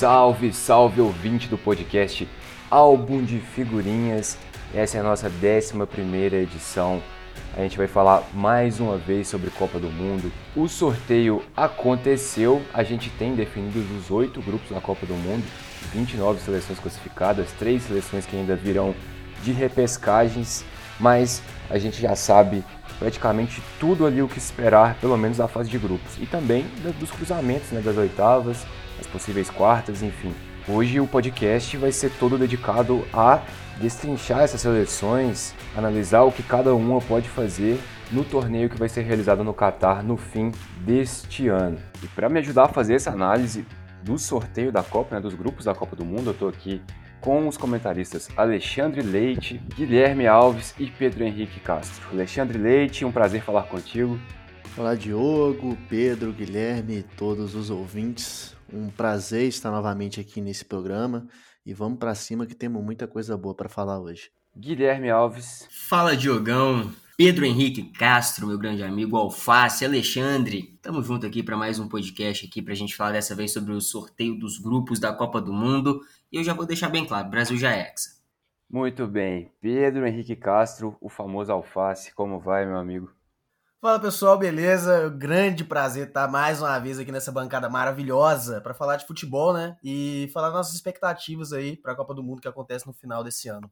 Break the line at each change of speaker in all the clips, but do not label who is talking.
Salve, salve ouvinte do podcast Álbum de Figurinhas. Essa é a nossa 11 edição. A gente vai falar mais uma vez sobre Copa do Mundo. O sorteio aconteceu, a gente tem definido os oito grupos na Copa do Mundo, 29 seleções classificadas, três seleções que ainda virão de repescagens, mas a gente já sabe praticamente tudo ali o que esperar, pelo menos na fase de grupos. E também dos cruzamentos, né, das oitavas, as possíveis quartas, enfim. Hoje o podcast vai ser todo dedicado a destrinchar essas seleções, analisar o que cada uma pode fazer no torneio que vai ser realizado no Catar no fim deste ano. E para me ajudar a fazer essa análise do sorteio da Copa, né, dos grupos da Copa do Mundo, eu estou aqui com os comentaristas Alexandre Leite, Guilherme Alves e Pedro Henrique Castro. Alexandre Leite, um prazer falar contigo.
Olá, Diogo, Pedro, Guilherme e todos os ouvintes. Um prazer estar novamente aqui nesse programa e vamos para cima que temos muita coisa boa para falar hoje.
Guilherme Alves.
Fala, Diogão. Pedro Henrique Castro, meu grande amigo, Alface, Alexandre. Tamo junto aqui para mais um podcast aqui pra gente falar dessa vez sobre o sorteio dos grupos da Copa do Mundo. E eu já vou deixar bem claro, Brasil já é hexa.
Muito bem. Pedro Henrique Castro, o famoso Alface, como vai, meu amigo?
Fala pessoal, beleza? Grande prazer estar mais uma vez aqui nessa bancada maravilhosa para falar de futebol, né? E falar nossas expectativas aí para a Copa do Mundo que acontece no final desse ano.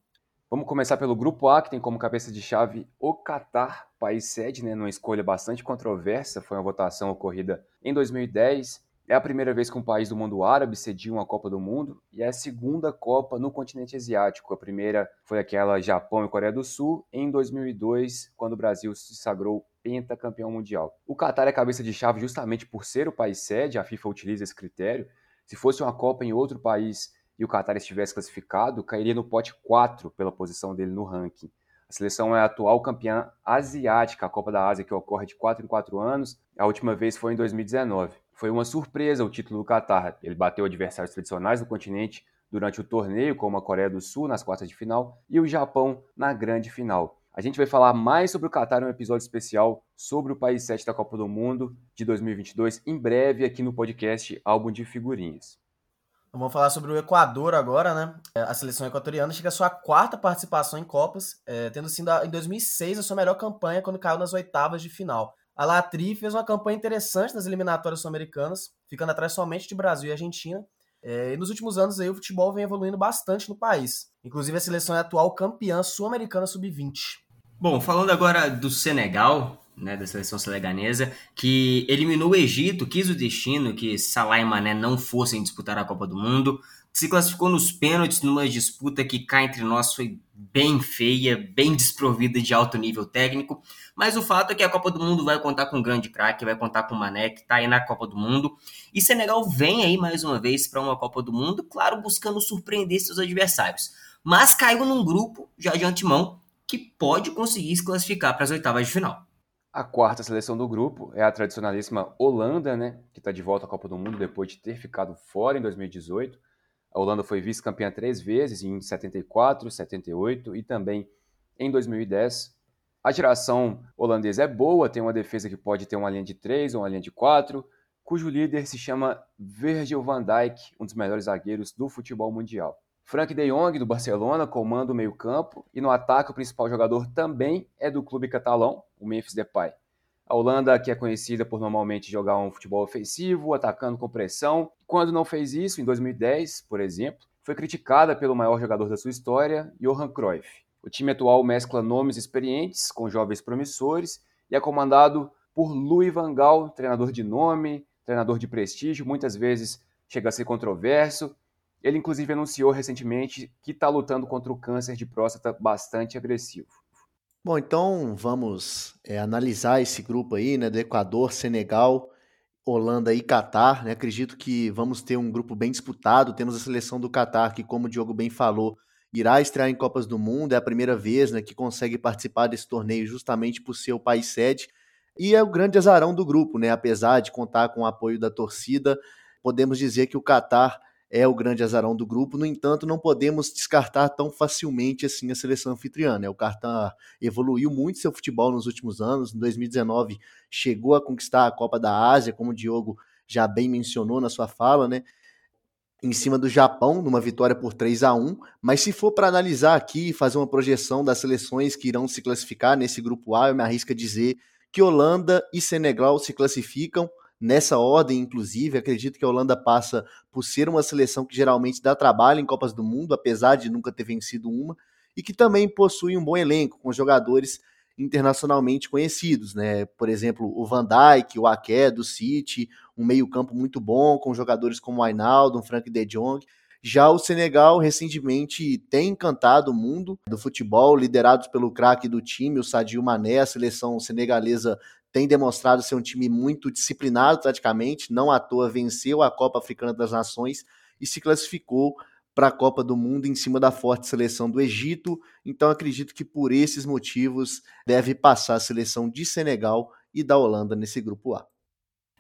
Vamos começar pelo grupo A, que tem como cabeça de chave o Catar, país sede, né, numa escolha bastante controversa, foi uma votação ocorrida em 2010. É a primeira vez que um país do mundo árabe cedia uma Copa do Mundo e é a segunda Copa no continente asiático. A primeira foi aquela Japão e Coreia do Sul em 2002, quando o Brasil se sagrou pentacampeão mundial. O Catar é cabeça de chave justamente por ser o país sede, a FIFA utiliza esse critério. Se fosse uma Copa em outro país e o Qatar estivesse classificado, cairia no pote 4 pela posição dele no ranking. A seleção é a atual campeã asiática, a Copa da Ásia, que ocorre de 4 em 4 anos. A última vez foi em 2019. Foi uma surpresa o título do Qatar. Ele bateu adversários tradicionais do continente durante o torneio, como a Coreia do Sul nas quartas de final e o Japão na grande final. A gente vai falar mais sobre o Qatar em um episódio especial sobre o país 7 da Copa do Mundo de 2022, em breve aqui no podcast Álbum de Figurinhas.
Vamos falar sobre o Equador agora, né? É, a seleção equatoriana chega à sua quarta participação em Copas, é, tendo sido em 2006 a sua melhor campanha quando caiu nas oitavas de final. A Latri fez uma campanha interessante nas eliminatórias sul-americanas, ficando atrás somente de Brasil e Argentina. É, e nos últimos anos aí, o futebol vem evoluindo bastante no país. Inclusive a seleção é a atual campeã sul-americana sub-20.
Bom, falando agora do Senegal, né, da seleção seneganesa, que eliminou o Egito, quis o destino que Salah e Mané não fossem disputar a Copa do Mundo, se classificou nos pênaltis numa disputa que cá entre nós foi bem feia, bem desprovida de alto nível técnico, mas o fato é que a Copa do Mundo vai contar com um grande craque, vai contar com o Mané, que está aí na Copa do Mundo, e Senegal vem aí mais uma vez para uma Copa do Mundo, claro, buscando surpreender seus adversários, mas caiu num grupo, já de antemão, que pode conseguir se classificar para as oitavas de final.
A quarta seleção do grupo é a tradicionalíssima Holanda, né, que está de volta à Copa do Mundo depois de ter ficado fora em 2018. A Holanda foi vice-campeã três vezes, em 74, 78 e também em 2010. A geração holandesa é boa, tem uma defesa que pode ter uma linha de três ou uma linha de quatro, cujo líder se chama Virgil van Dijk, um dos melhores zagueiros do futebol mundial. Frank de Jong, do Barcelona, comanda o meio-campo, e no ataque o principal jogador também é do clube catalão, o Memphis Depay. A Holanda, que é conhecida por normalmente jogar um futebol ofensivo, atacando com pressão, quando não fez isso, em 2010, por exemplo, foi criticada pelo maior jogador da sua história, Johan Cruyff. O time atual mescla nomes experientes com jovens promissores e é comandado por Louis van Gaal, treinador de nome, treinador de prestígio, muitas vezes chega a ser controverso, ele, inclusive, anunciou recentemente que está lutando contra o câncer de próstata bastante agressivo.
Bom, então vamos é, analisar esse grupo aí, né, do Equador, Senegal, Holanda e Catar. Né? Acredito que vamos ter um grupo bem disputado. Temos a seleção do Catar, que, como o Diogo bem falou, irá estrear em Copas do Mundo. É a primeira vez né, que consegue participar desse torneio justamente por ser o país sede. E é o grande azarão do grupo, né? Apesar de contar com o apoio da torcida, podemos dizer que o Catar é o grande azarão do grupo. No entanto, não podemos descartar tão facilmente assim a seleção anfitriã. Né? O Qatar evoluiu muito seu futebol nos últimos anos. Em 2019 chegou a conquistar a Copa da Ásia, como o Diogo já bem mencionou na sua fala, né? em cima do Japão, numa vitória por 3 a 1 mas se for para analisar aqui e fazer uma projeção das seleções que irão se classificar nesse grupo A, eu me arrisco a dizer que Holanda e Senegal se classificam nessa ordem, inclusive. Acredito que a Holanda passa por ser uma seleção que geralmente dá trabalho em Copas do Mundo, apesar de nunca ter vencido uma, e que também possui um bom elenco, com jogadores internacionalmente conhecidos, né? Por exemplo, o Van Dijk, o Ake do City, um meio-campo muito bom, com jogadores como o Ainaldo, Frank de Jong. Já o Senegal recentemente tem encantado o mundo do futebol, liderados pelo craque do time, o Sadio Mané. A seleção senegalesa tem demonstrado ser um time muito disciplinado taticamente, não à toa venceu a Copa Africana das Nações e se classificou para a Copa do Mundo em cima da forte seleção do Egito. Então acredito que por esses motivos deve passar a seleção de Senegal e da Holanda nesse grupo A.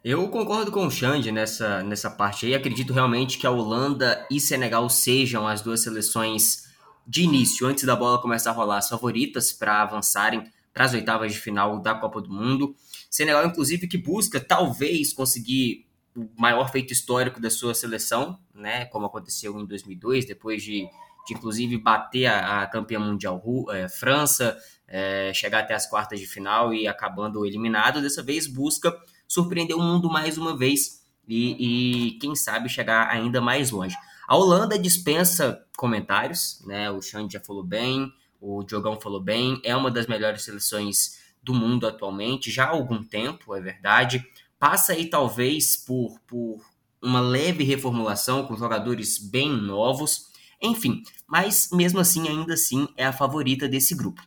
Eu concordo com o Xande nessa, nessa parte aí. Acredito realmente que a Holanda e Senegal sejam as duas seleções de início, antes da bola começar a rolar, as favoritas para avançarem para as oitavas de final da Copa do Mundo. Senegal, inclusive, que busca talvez conseguir o maior feito histórico da sua seleção, né, como aconteceu em 2002, depois de, de inclusive bater a, a campeã mundial é, França, é, chegar até as quartas de final e acabando eliminado. Dessa vez busca surpreender o mundo mais uma vez e, e quem sabe chegar ainda mais longe. A Holanda dispensa comentários, né? O Xande já falou bem, o Diogão falou bem, é uma das melhores seleções do mundo atualmente, já há algum tempo, é verdade passa aí talvez por, por uma leve reformulação com jogadores bem novos, enfim, mas mesmo assim, ainda assim, é a favorita desse grupo.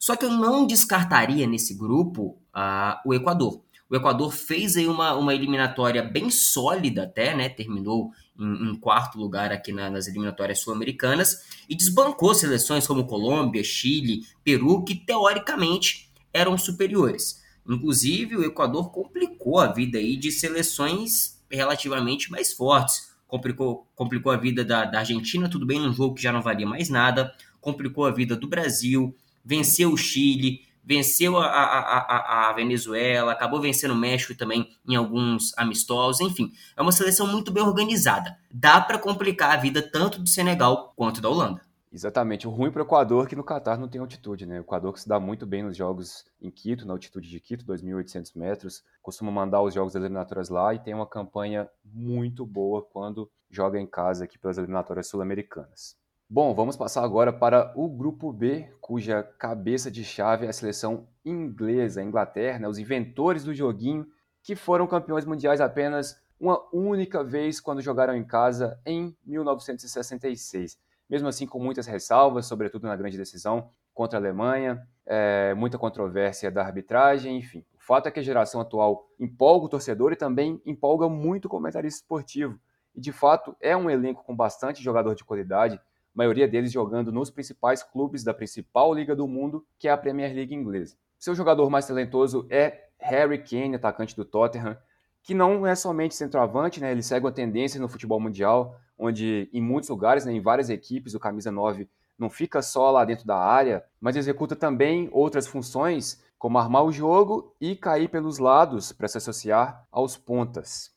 Só que eu não descartaria nesse grupo uh, o Equador. O Equador fez aí uma, uma eliminatória bem sólida até, né? Terminou em, em quarto lugar aqui na, nas eliminatórias sul-americanas e desbancou seleções como Colômbia, Chile, Peru, que teoricamente eram superiores. Inclusive, o Equador complicou a vida aí de seleções relativamente mais fortes. Complicou, complicou a vida da, da Argentina, tudo bem, num jogo que já não valia mais nada. Complicou a vida do Brasil, venceu o Chile, venceu a, a, a, a, Venezuela, acabou vencendo o México também em alguns amistosos, enfim, é uma seleção muito bem organizada. Dá para complicar a vida tanto do Senegal quanto da Holanda.
Exatamente. O ruim para o Equador é que no Catar não tem altitude, né? O Equador que se dá muito bem nos jogos em Quito, na altitude de Quito, 2.800 metros, costuma mandar os jogos das eliminatórias lá e tem uma campanha muito boa quando joga em casa aqui pelas eliminatórias sul-americanas. Bom, vamos passar agora para o grupo B, cuja cabeça de chave é a seleção inglesa, a Inglaterra, né? os inventores do joguinho, que foram campeões mundiais apenas uma única vez quando jogaram em casa em 1966 mesmo assim com muitas ressalvas, sobretudo na grande decisão contra a Alemanha, é, muita controvérsia da arbitragem, enfim. O fato é que a geração atual empolga o torcedor e também empolga muito o comentarista esportivo. E de fato é um elenco com bastante jogador de qualidade, maioria deles jogando nos principais clubes da principal liga do mundo, que é a Premier League inglesa. Seu jogador mais talentoso é Harry Kane, atacante do Tottenham, que não é somente centroavante, né? ele segue uma tendência no futebol mundial, onde em muitos lugares, né, em várias equipes, o camisa 9 não fica só lá dentro da área, mas executa também outras funções, como armar o jogo e cair pelos lados para se associar aos pontas.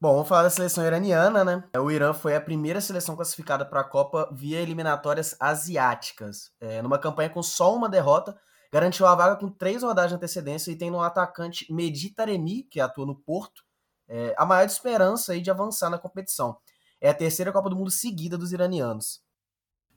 Bom, vamos falar da seleção iraniana, né? O Irã foi a primeira seleção classificada para a Copa via eliminatórias asiáticas. É, numa campanha com só uma derrota, garantiu a vaga com três rodadas de antecedência e tem no atacante Mehdi Taremi, que atua no Porto, é, a maior esperança aí de avançar na competição. É a terceira Copa do Mundo seguida dos iranianos.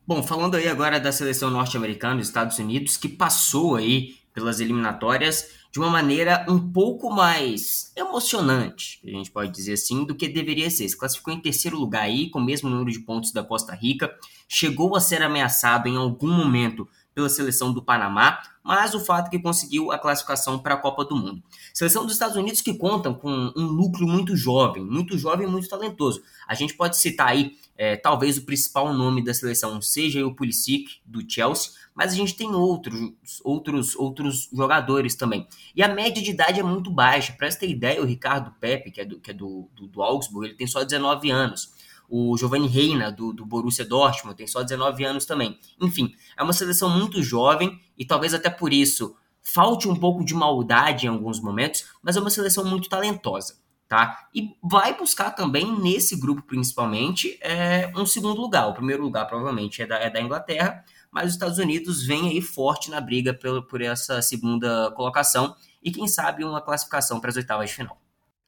Bom, falando aí agora da seleção norte-americana dos Estados Unidos, que passou aí pelas eliminatórias de uma maneira um pouco mais emocionante, a gente pode dizer assim, do que deveria ser. Se classificou em terceiro lugar aí, com o mesmo número de pontos da Costa Rica, chegou a ser ameaçado em algum momento pela seleção do Panamá, mas o fato é que conseguiu a classificação para a Copa do Mundo. Seleção dos Estados Unidos que contam com um núcleo muito jovem, muito jovem muito talentoso. A gente pode citar aí, é, talvez o principal nome da seleção seja o Pulisic, do Chelsea, mas a gente tem outros, outros, outros jogadores também. E a média de idade é muito baixa. Para você ter ideia, o Ricardo Pepe, que é do, que é do, do, do Augsburg, ele tem só 19 anos. O Giovanni Reina, do, do Borussia Dortmund, tem só 19 anos também. Enfim, é uma seleção muito jovem e talvez até por isso falte um pouco de maldade em alguns momentos, mas é uma seleção muito talentosa. tá? E vai buscar também, nesse grupo principalmente, é, um segundo lugar. O primeiro lugar, provavelmente, é da, é da Inglaterra, mas os Estados Unidos vem aí forte na briga por, por essa segunda colocação e, quem sabe, uma classificação para as oitavas de final.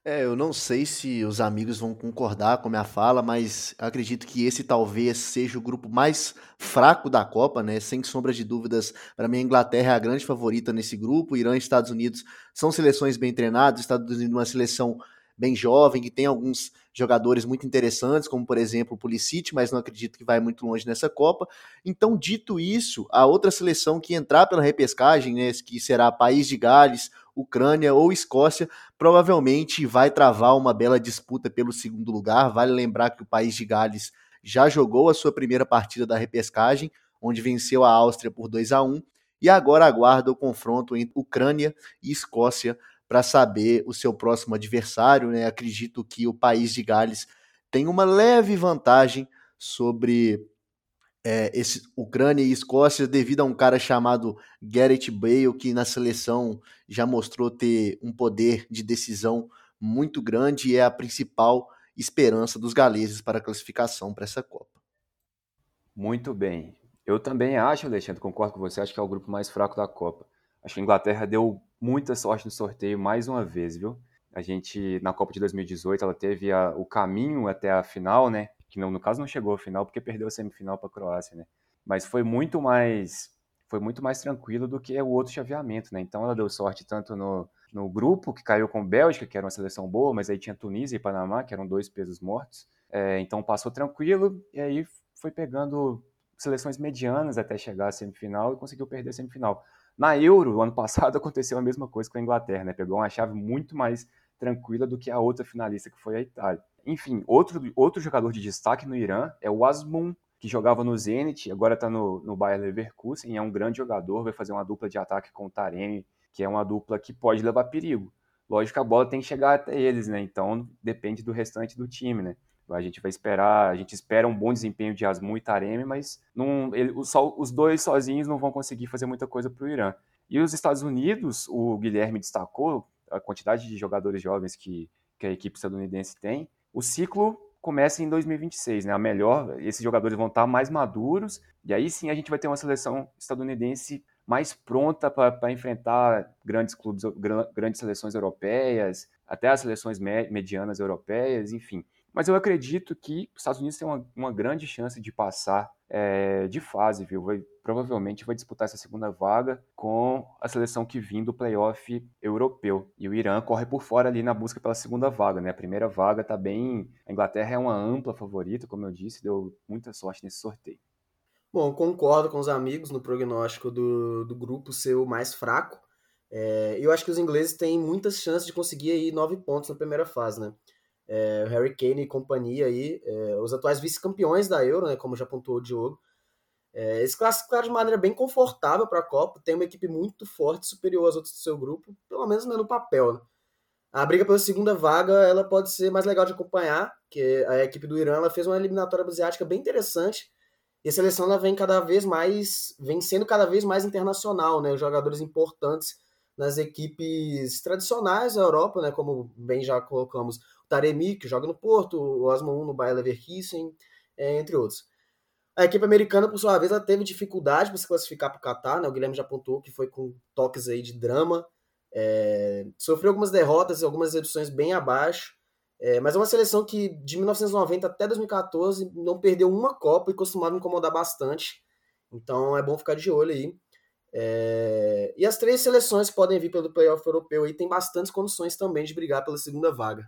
É, eu não sei se os amigos vão concordar com a minha fala, mas acredito que esse talvez seja o grupo mais fraco da Copa, né? Sem sombra de dúvidas, para mim a Inglaterra é a grande favorita nesse grupo. Irã e Estados Unidos são seleções bem treinadas, Estados Unidos é uma seleção bem jovem, que tem alguns jogadores muito interessantes, como por exemplo o Pulisic, mas não acredito que vai muito longe nessa Copa. Então, dito isso, a outra seleção que entrar pela repescagem, né, que será País de Gales, Ucrânia ou Escócia, provavelmente vai travar uma bela disputa pelo segundo lugar. Vale lembrar que o País de Gales já jogou a sua primeira partida da repescagem, onde venceu a Áustria por 2 a 1 e agora aguarda o confronto entre Ucrânia e Escócia para saber o seu próximo adversário. Né? Acredito que o país de Gales tem uma leve vantagem sobre é, esse, Ucrânia e Escócia devido a um cara chamado Gareth Bale, que na seleção já mostrou ter um poder de decisão muito grande e é a principal esperança dos galeses para a classificação para essa Copa.
Muito bem. Eu também acho, Alexandre, concordo com você, acho que é o grupo mais fraco da Copa. Acho que a Inglaterra deu muita sorte no sorteio mais uma vez, viu? A gente, na Copa de 2018, ela teve a, o caminho até a final, né? Que não, no caso não chegou à final porque perdeu a semifinal para a Croácia, né? Mas foi muito mais foi muito mais tranquilo do que o outro chaveamento, né? Então ela deu sorte tanto no, no grupo, que caiu com Bélgica, que era uma seleção boa, mas aí tinha Tunísia e Panamá, que eram dois pesos mortos. É, então passou tranquilo e aí foi pegando seleções medianas até chegar à semifinal e conseguiu perder a semifinal. Na Euro, ano passado, aconteceu a mesma coisa com a Inglaterra, né? Pegou uma chave muito mais tranquila do que a outra finalista, que foi a Itália. Enfim, outro, outro jogador de destaque no Irã é o Asmun, que jogava no Zenit, agora está no, no Bayer Leverkusen, é um grande jogador, vai fazer uma dupla de ataque com o Taremi, que é uma dupla que pode levar perigo. Lógico que a bola tem que chegar até eles, né? Então depende do restante do time, né? A gente vai esperar, a gente espera um bom desempenho de Asmu e Taremi, mas não, ele, só, os dois sozinhos não vão conseguir fazer muita coisa para o Irã. E os Estados Unidos, o Guilherme destacou a quantidade de jogadores jovens que, que a equipe estadunidense tem. O ciclo começa em 2026, né? A melhor, esses jogadores vão estar mais maduros e aí sim a gente vai ter uma seleção estadunidense mais pronta para enfrentar grandes clubes, grandes seleções europeias, até as seleções medianas europeias, enfim. Mas eu acredito que os Estados Unidos têm uma, uma grande chance de passar é, de fase, viu? Vai, provavelmente vai disputar essa segunda vaga com a seleção que vem do playoff europeu. E o Irã corre por fora ali na busca pela segunda vaga, né? A primeira vaga está bem. A Inglaterra é uma ampla favorita, como eu disse, deu muita sorte nesse sorteio.
Bom, concordo com os amigos no prognóstico do, do grupo ser o mais fraco. É, eu acho que os ingleses têm muitas chances de conseguir aí nove pontos na primeira fase, né? É, Harry Kane e companhia aí, é, os atuais vice-campeões da Euro, né, como já apontou o Diogo. É, eles classificaram de maneira bem confortável para a Copa, tem uma equipe muito forte, superior às outras do seu grupo, pelo menos né, no papel. Né? A briga pela segunda vaga ela pode ser mais legal de acompanhar, que a equipe do Irã ela fez uma eliminatória asiática bem interessante, e a seleção ela vem cada vez mais, vem sendo cada vez mais internacional, né? Os jogadores importantes nas equipes tradicionais da Europa, né? Como bem já colocamos, Taremi, que joga no Porto, o Osman no Bayer Leverkusen, é, entre outros. A equipe americana, por sua vez, ela teve dificuldade para se classificar para o Qatar, né? O Guilherme já apontou que foi com toques aí de drama. É, sofreu algumas derrotas e algumas reduções bem abaixo. É, mas é uma seleção que, de 1990 até 2014, não perdeu uma Copa e costumava incomodar bastante. Então é bom ficar de olho aí. É, e as três seleções que podem vir pelo playoff europeu aí têm bastantes condições também de brigar pela segunda vaga.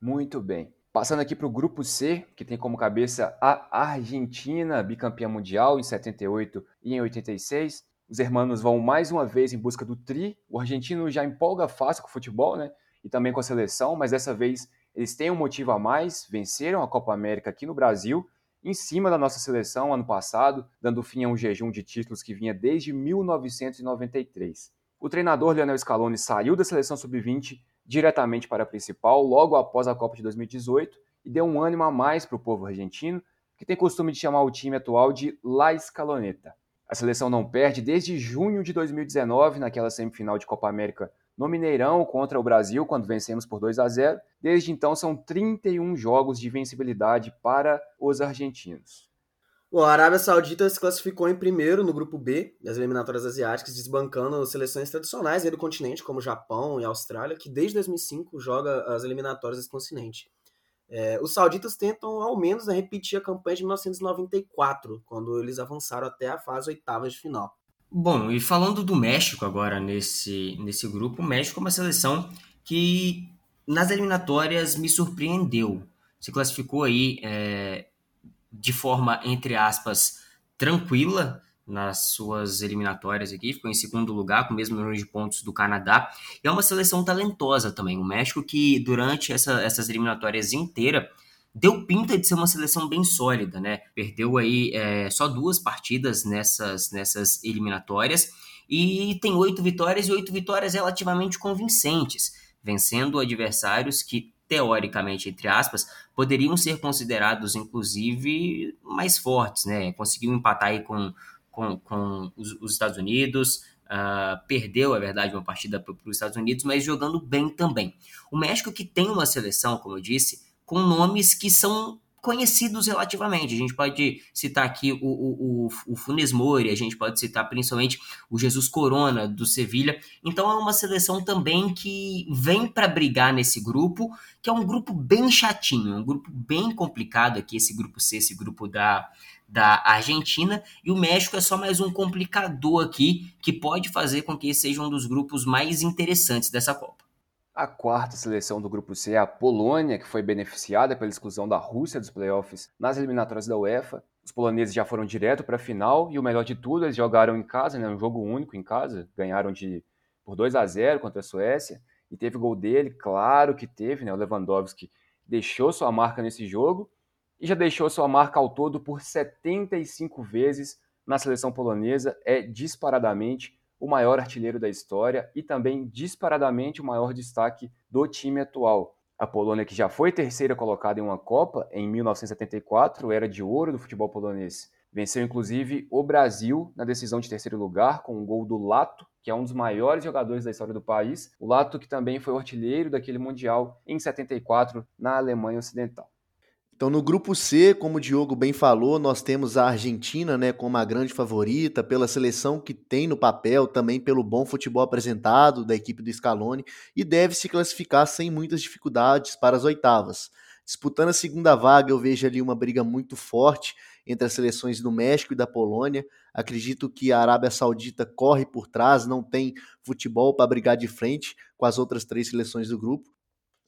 Muito bem. Passando aqui para o grupo C, que tem como cabeça a Argentina, bicampeã mundial em 78 e em 86. Os hermanos vão mais uma vez em busca do tri. O argentino já empolga fácil com o futebol, né? E também com a seleção, mas dessa vez eles têm um motivo a mais. Venceram a Copa América aqui no Brasil, em cima da nossa seleção ano passado, dando fim a um jejum de títulos que vinha desde 1993. O treinador Leonel Scaloni saiu da seleção sub-20 diretamente para a principal logo após a Copa de 2018 e deu um ânimo a mais para o povo argentino, que tem costume de chamar o time atual de La Escaloneta. A seleção não perde desde junho de 2019, naquela semifinal de Copa América no Mineirão contra o Brasil, quando vencemos por 2 a 0. Desde então, são 31 jogos de vencibilidade para os argentinos.
Bom, a Arábia Saudita se classificou em primeiro no grupo B das eliminatórias asiáticas, desbancando seleções tradicionais do continente, como Japão e Austrália, que desde 2005 joga as eliminatórias desse continente. É, os sauditas tentam, ao menos, né, repetir a campanha de 1994, quando eles avançaram até a fase oitavas de final.
Bom, e falando do México agora nesse, nesse grupo, o México é uma seleção que nas eliminatórias me surpreendeu. Se classificou aí é, de forma, entre aspas, tranquila nas suas eliminatórias aqui, ficou em segundo lugar, com o mesmo número de pontos do Canadá, e é uma seleção talentosa também. O México que durante essa, essas eliminatórias inteiras deu pinta de ser uma seleção bem sólida, né? Perdeu aí é, só duas partidas nessas, nessas eliminatórias e tem oito vitórias e oito vitórias relativamente convincentes, vencendo adversários que teoricamente, entre aspas, poderiam ser considerados, inclusive, mais fortes, né? Conseguiu empatar aí com, com, com os, os Estados Unidos, uh, perdeu, é verdade, uma partida para os Estados Unidos, mas jogando bem também. O México, que tem uma seleção, como eu disse, com nomes que são conhecidos relativamente. A gente pode citar aqui o, o, o, Funes Mori, a gente pode citar principalmente o Jesus Corona do Sevilha. Então é uma seleção também que vem para brigar nesse grupo, que é um grupo bem chatinho, um grupo bem complicado aqui, esse grupo C, esse grupo da, da Argentina, e o México é só mais um complicador aqui que pode fazer com que seja um dos grupos mais interessantes dessa Copa.
A quarta seleção do grupo C é a Polônia, que foi beneficiada pela exclusão da Rússia dos playoffs nas eliminatórias da UEFA. Os poloneses já foram direto para a final e o melhor de tudo, eles jogaram em casa, né, um jogo único em casa, ganharam de por 2 a 0 contra a Suécia e teve gol dele, claro que teve, né, o Lewandowski deixou sua marca nesse jogo e já deixou sua marca ao todo por 75 vezes na seleção polonesa, é disparadamente o maior artilheiro da história e também disparadamente o maior destaque do time atual. A Polônia, que já foi terceira colocada em uma Copa em 1974, era de ouro do futebol polonês. Venceu inclusive o Brasil na decisão de terceiro lugar com um gol do Lato, que é um dos maiores jogadores da história do país. O Lato que também foi artilheiro daquele mundial em 74 na Alemanha Ocidental.
Então, no grupo C, como o Diogo bem falou, nós temos a Argentina né, como a grande favorita, pela seleção que tem no papel, também pelo bom futebol apresentado da equipe do Scaloni, e deve se classificar sem muitas dificuldades para as oitavas. Disputando a segunda vaga, eu vejo ali uma briga muito forte entre as seleções do México e da Polônia. Acredito que a Arábia Saudita corre por trás, não tem futebol para brigar de frente com as outras três seleções do grupo.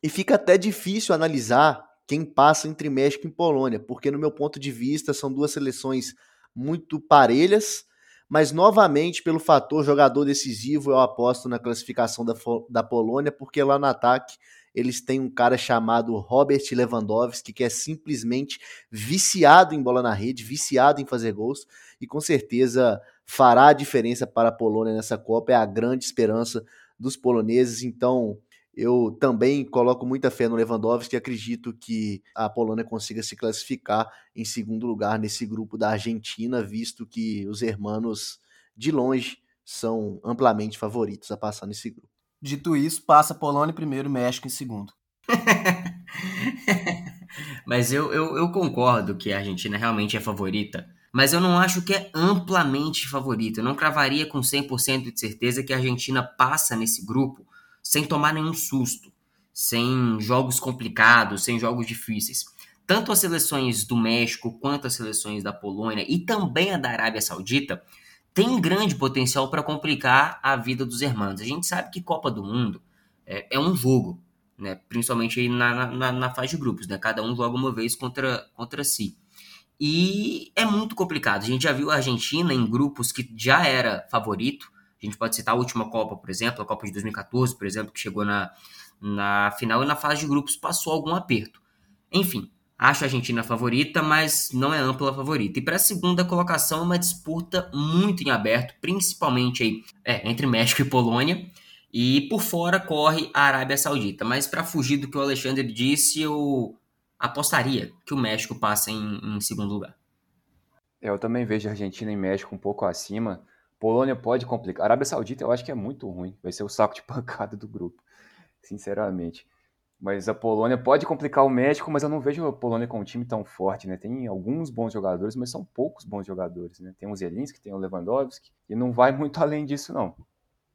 E fica até difícil analisar quem passa entre México e Polônia, porque no meu ponto de vista são duas seleções muito parelhas, mas novamente pelo fator jogador decisivo eu aposto na classificação da, da Polônia, porque lá no ataque eles têm um cara chamado Robert Lewandowski, que é simplesmente viciado em bola na rede, viciado em fazer gols, e com certeza fará a diferença para a Polônia nessa Copa, é a grande esperança dos poloneses, então eu também coloco muita fé no Lewandowski e acredito que a Polônia consiga se classificar em segundo lugar nesse grupo da Argentina, visto que os hermanos, de longe, são amplamente favoritos a passar nesse grupo.
Dito isso, passa Polônia em primeiro, México em segundo.
mas eu, eu, eu concordo que a Argentina realmente é favorita mas eu não acho que é amplamente favorita. Eu não cravaria com 100% de certeza que a Argentina passa nesse grupo, sem tomar nenhum susto, sem jogos complicados, sem jogos difíceis. Tanto as seleções do México quanto as seleções da Polônia e também a da Arábia Saudita têm grande potencial para complicar a vida dos irmãos. A gente sabe que Copa do Mundo é, é um jogo, né? principalmente na, na, na, fase de grupos, né? cada um joga uma vez contra, contra si. E é muito complicado. A gente já viu a Argentina em grupos que já era favorito, a gente pode citar a última Copa, por exemplo, a Copa de 2014, por exemplo, que chegou na, na final e na fase de grupos passou algum aperto. Enfim, acho a Argentina favorita, mas não é ampla favorita. E para a segunda colocação, uma disputa muito em aberto, principalmente aí, é, entre México e Polônia. E por fora corre a Arábia Saudita. Mas para fugir do que o Alexandre disse, eu apostaria que o México passa em, em segundo lugar.
Eu também vejo a Argentina e México um pouco acima Polônia pode complicar. Arábia Saudita eu acho que é muito ruim. Vai ser o saco de pancada do grupo, sinceramente. Mas a Polônia pode complicar o México, mas eu não vejo a Polônia com um time tão forte, né? Tem alguns bons jogadores, mas são poucos bons jogadores, né? Tem o Zelinski, tem o Lewandowski, e não vai muito além disso, não.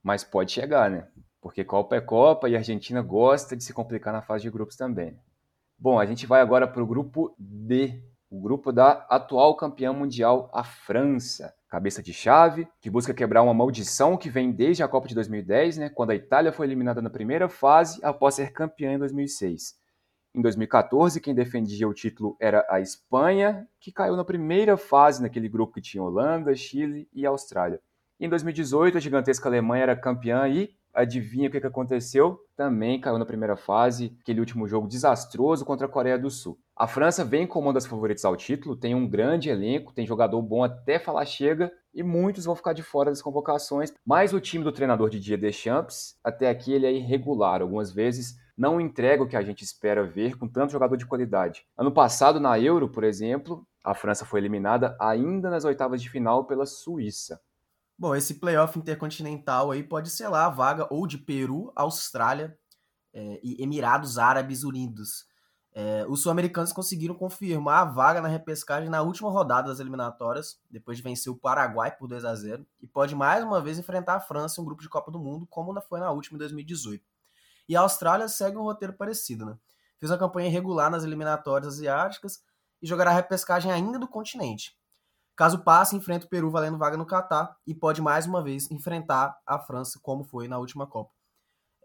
Mas pode chegar, né? Porque Copa é Copa e a Argentina gosta de se complicar na fase de grupos também. Bom, a gente vai agora para o grupo D, o grupo da atual campeã mundial, a França. Cabeça de chave, que busca quebrar uma maldição que vem desde a Copa de 2010, né, quando a Itália foi eliminada na primeira fase após ser campeã em 2006. Em 2014, quem defendia o título era a Espanha, que caiu na primeira fase naquele grupo que tinha Holanda, Chile e Austrália. Em 2018, a gigantesca Alemanha era campeã e Adivinha o que, aconteceu? Também caiu na primeira fase, aquele último jogo desastroso contra a Coreia do Sul. A França vem como uma das favoritas ao título, tem um grande elenco, tem jogador bom até falar chega, e muitos vão ficar de fora das convocações. Mas o time do treinador Didier Deschamps, até aqui ele é irregular, algumas vezes não entrega o que a gente espera ver com tanto jogador de qualidade. Ano passado, na Euro, por exemplo, a França foi eliminada ainda nas oitavas de final pela Suíça.
Bom, esse playoff intercontinental aí pode ser lá a vaga ou de Peru, Austrália é, e Emirados Árabes Unidos. É, os sul-americanos conseguiram confirmar a vaga na repescagem na última rodada das eliminatórias, depois de vencer o Paraguai por 2 a 0 e pode mais uma vez enfrentar a França em um grupo de Copa do Mundo, como foi na última em 2018. E a Austrália segue um roteiro parecido, né? Fez uma campanha irregular nas eliminatórias asiáticas e jogará a repescagem ainda do continente. Caso passe, enfrenta o Peru valendo vaga no Catar e pode mais uma vez enfrentar a França, como foi na última Copa.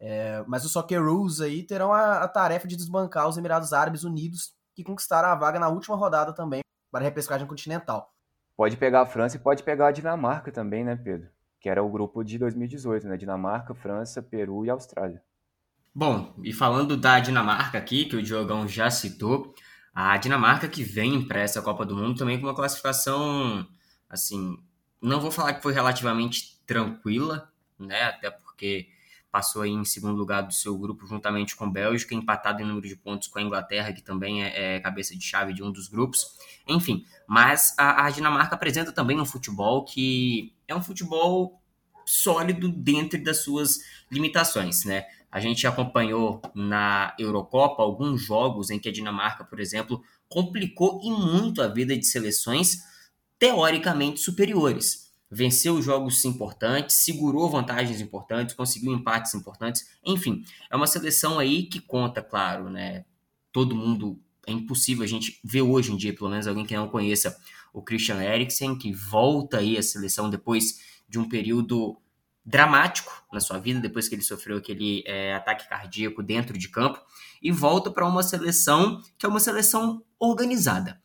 É, mas os Socceroos aí terão a, a, tarefa de desbancar os Emirados Árabes Unidos, que conquistaram a vaga na última rodada também para a repescagem continental.
Pode pegar a França e pode pegar a Dinamarca também, né, Pedro? Que era o grupo de 2018, né? Dinamarca, França, Peru e Austrália.
Bom, e falando da Dinamarca aqui, que o Diogão já citou, a Dinamarca que vem para essa Copa do Mundo também com uma classificação, assim, não vou falar que foi relativamente tranquila, né? Até porque passou aí em segundo lugar do seu grupo juntamente com Bélgica, empatado em número de pontos com a Inglaterra, que também é, é cabeça de chave de um dos grupos. Enfim, mas a, a Dinamarca apresenta também um futebol que é um futebol sólido dentro das suas limitações, né? A gente acompanhou na Eurocopa alguns jogos em que a Dinamarca, por exemplo, complicou e muito a vida de seleções teoricamente superiores. Venceu jogos importantes, segurou vantagens importantes, conseguiu empates importantes. Enfim, é uma seleção aí que conta, claro, né? Todo mundo é impossível a gente ver hoje em dia, pelo menos alguém que não conheça o Christian Eriksen, que volta aí à seleção depois de um período dramático na sua vida, depois que ele sofreu aquele é, ataque cardíaco dentro de campo, e volta para uma seleção que é uma seleção organizada.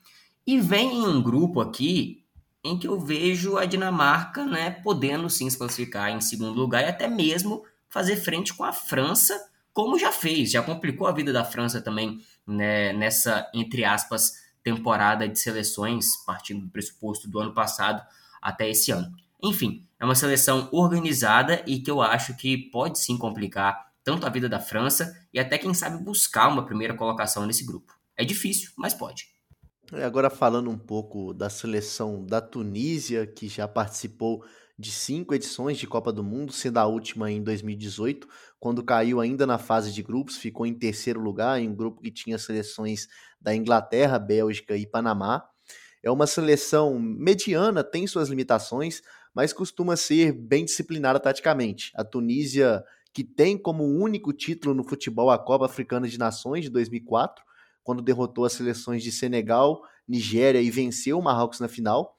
E vem em um grupo aqui em que eu vejo a Dinamarca né, podendo sim se classificar em segundo lugar e até mesmo fazer frente com a França, como já fez, já complicou a vida da França também né, nessa, entre aspas, temporada de seleções, partindo do pressuposto do ano passado até esse ano. Enfim, é uma seleção organizada e que eu acho que pode sim complicar tanto a vida da França e até, quem sabe, buscar uma primeira colocação nesse grupo. É difícil, mas pode.
Agora falando um pouco da seleção da Tunísia, que já participou de cinco edições de Copa do Mundo, sendo a última em 2018, quando caiu ainda na fase de grupos, ficou em terceiro lugar, em um grupo que tinha seleções da Inglaterra, Bélgica e Panamá. É uma seleção mediana, tem suas limitações, mas costuma ser bem disciplinada taticamente. A Tunísia, que tem como único título no futebol a Copa Africana de Nações de 2004, quando derrotou as seleções de Senegal, Nigéria e venceu o Marrocos na final.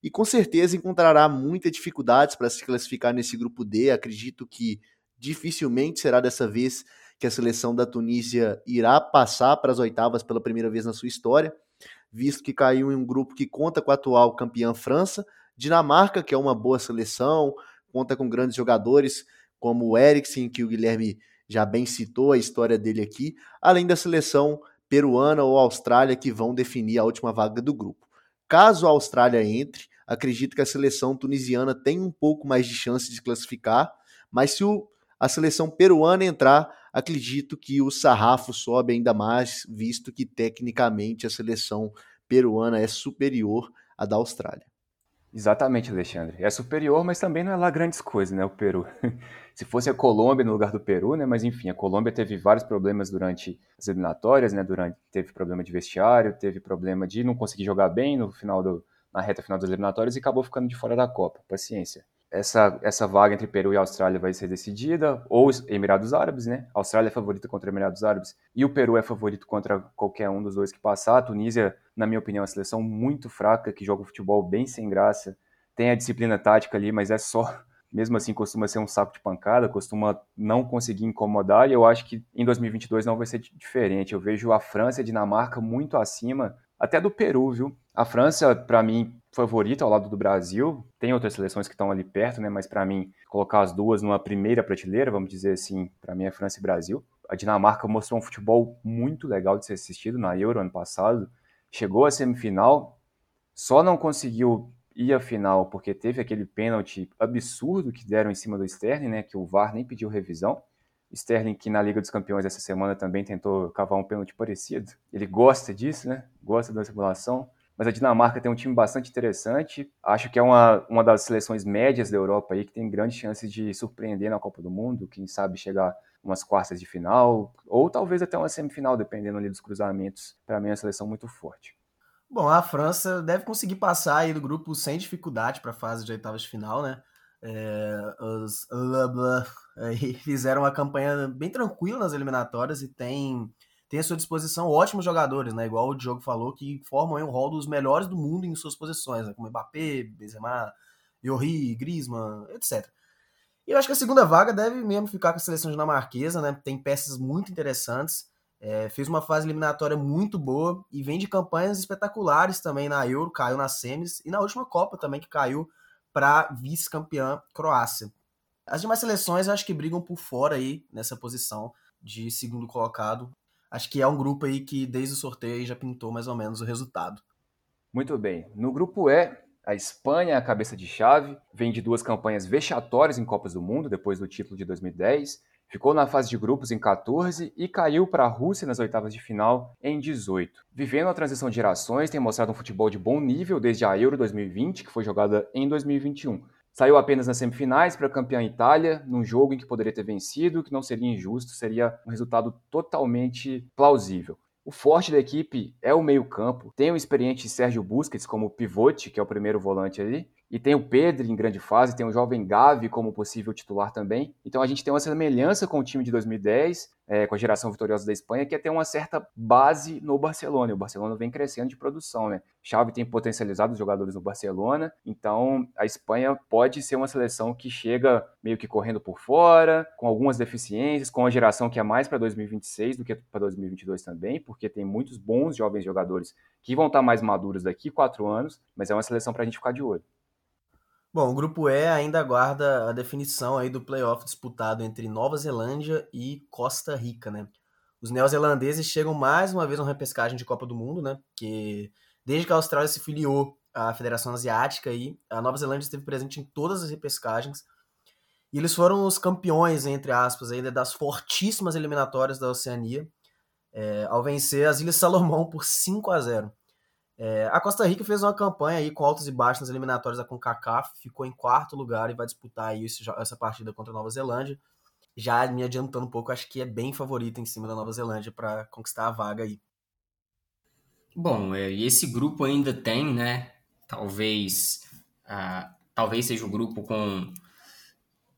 E com certeza encontrará muitas dificuldades para se classificar nesse grupo D. Acredito que dificilmente será dessa vez que a seleção da Tunísia irá passar para as oitavas pela primeira vez na sua história, visto que caiu em um grupo que conta com a atual campeã França, Dinamarca, que é uma boa seleção, conta com grandes jogadores como o Eriksen, que o Guilherme já bem citou a história dele aqui, além da seleção peruana ou Austrália que vão definir a última vaga do grupo. Caso a Austrália entre, acredito que a seleção tunisiana tem um pouco mais de chance de classificar, mas se o, a seleção peruana entrar, acredito que o sarrafo sobe ainda mais, visto que tecnicamente a seleção peruana é superior à da Austrália.
Exatamente, Alexandre. É superior, mas também não é lá grandes coisas, né, o Peru. Se fosse a Colômbia no lugar do Peru, né, mas enfim, a Colômbia teve vários problemas durante as eliminatórias, né, durante teve problema de vestiário, teve problema de não conseguir jogar bem no final do, na reta final das eliminatórias e acabou ficando de fora da Copa. Paciência essa, essa vaga entre Peru e Austrália vai ser decidida, ou Emirados Árabes, né? A Austrália é favorita contra Emirados Árabes e o Peru é favorito contra qualquer um dos dois que passar. A Tunísia, na minha opinião, é uma seleção muito fraca, que joga um futebol bem sem graça. Tem a disciplina tática ali, mas é só. Mesmo assim, costuma ser um saco de pancada, costuma não conseguir incomodar, e eu acho que em 2022 não vai ser diferente. Eu vejo a França e a Dinamarca muito acima, até do Peru, viu? A França, para mim, favorita ao lado do Brasil. Tem outras seleções que estão ali perto, né? Mas para mim, colocar as duas numa primeira prateleira, vamos dizer assim, para mim é França e Brasil. A Dinamarca mostrou um futebol muito legal de ser assistido na Euro ano passado. Chegou à semifinal, só não conseguiu ir à final porque teve aquele pênalti absurdo que deram em cima do Sterling, né? Que o VAR nem pediu revisão. Sterling, que na Liga dos Campeões essa semana também tentou cavar um pênalti parecido. Ele gosta disso, né? Gosta da simulação mas a Dinamarca tem um time bastante interessante. Acho que é uma, uma das seleções médias da Europa aí que tem grandes chances de surpreender na Copa do Mundo, quem sabe chegar umas quartas de final, ou talvez até uma semifinal, dependendo ali dos cruzamentos. Para mim é uma seleção muito forte.
Bom, a França deve conseguir passar aí do grupo sem dificuldade para a fase de oitavas de final, né? É, os Leblanc fizeram uma campanha bem tranquila nas eliminatórias e tem tem à sua disposição ótimos jogadores, né? Igual o Diogo falou, que formam um rol dos melhores do mundo em suas posições, né? como Mbappé, Benzema, Youri, Griezmann, etc. E eu acho que a segunda vaga deve mesmo ficar com a seleção dinamarquesa, né? Tem peças muito interessantes. É, fez uma fase eliminatória muito boa e vem de campanhas espetaculares também na Euro, caiu na semis e na última Copa também que caiu para vice-campeã Croácia. As demais seleções eu acho que brigam por fora aí nessa posição de segundo colocado acho que é um grupo aí que desde o sorteio já pintou mais ou menos o resultado.
Muito bem. No grupo E, a Espanha é a cabeça de chave, vem de duas campanhas vexatórias em Copas do Mundo depois do título de 2010, ficou na fase de grupos em 14 e caiu para a Rússia nas oitavas de final em 18. Vivendo a transição de gerações, tem mostrado um futebol de bom nível desde a Euro 2020, que foi jogada em 2021. Saiu apenas nas semifinais para campeã Itália, num jogo em que poderia ter vencido, que não seria injusto, seria um resultado totalmente plausível. O forte da equipe é o meio-campo. Tem o experiente Sérgio Busquets como pivote, que é o primeiro volante ali, e tem o Pedro em grande fase, tem o jovem Gavi como possível titular também. Então a gente tem uma semelhança com o time de 2010, é, com a geração vitoriosa da Espanha, que é ter uma certa base no Barcelona. O Barcelona vem crescendo de produção, né? Xavi tem potencializado os jogadores no Barcelona, então a Espanha pode ser uma seleção que chega meio que correndo por fora, com algumas deficiências, com uma geração que é mais para 2026 do que para 2022 também, porque tem muitos bons jovens jogadores que vão estar mais maduros daqui quatro anos, mas é uma seleção para a gente ficar de olho.
Bom, o grupo E ainda aguarda a definição aí do playoff disputado entre Nova Zelândia e Costa Rica, né? Os neozelandeses chegam mais uma vez na repescagem de Copa do Mundo, né? Que desde que a Austrália se filiou à Federação Asiática aí, a Nova Zelândia esteve presente em todas as repescagens. E eles foram os campeões, entre aspas, ainda das fortíssimas eliminatórias da Oceania, é, ao vencer as Ilhas Salomão por 5 a 0. É, a Costa Rica fez uma campanha aí com altos e baixos nas eliminatórias da CONCACAF, ficou em quarto lugar e vai disputar aí essa partida contra a Nova Zelândia. Já me adiantando um pouco, acho que é bem favorito em cima da Nova Zelândia para conquistar a vaga aí.
Bom, é, e esse grupo ainda tem, né? Talvez, talvez seja o grupo com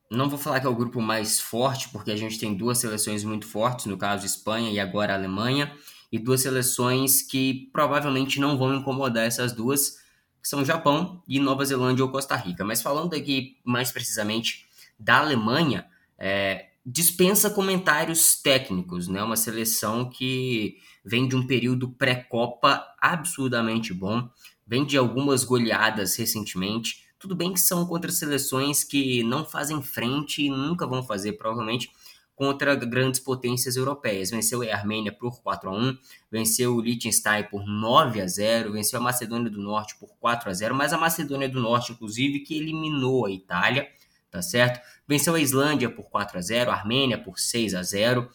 não vou falar que é o grupo mais forte, porque a gente tem duas seleções muito fortes, no caso Espanha e agora Alemanha e duas seleções que provavelmente não vão incomodar essas duas, que são Japão e Nova Zelândia ou Costa Rica. Mas falando aqui mais precisamente da Alemanha, é, dispensa comentários técnicos, né? Uma seleção que vem de um período pré-copa absurdamente bom, vem de algumas goleadas recentemente. Tudo bem que são contra seleções que não fazem frente e nunca vão fazer, provavelmente, contra grandes potências europeias. Venceu a Armênia por 4 a 1, venceu o Liechtenstein por 9 a 0, venceu a Macedônia do Norte por 4 a 0, mas a Macedônia do Norte, inclusive, que eliminou a Itália, tá certo? Venceu a Islândia por 4 a 0, a Armênia por 6 a 0.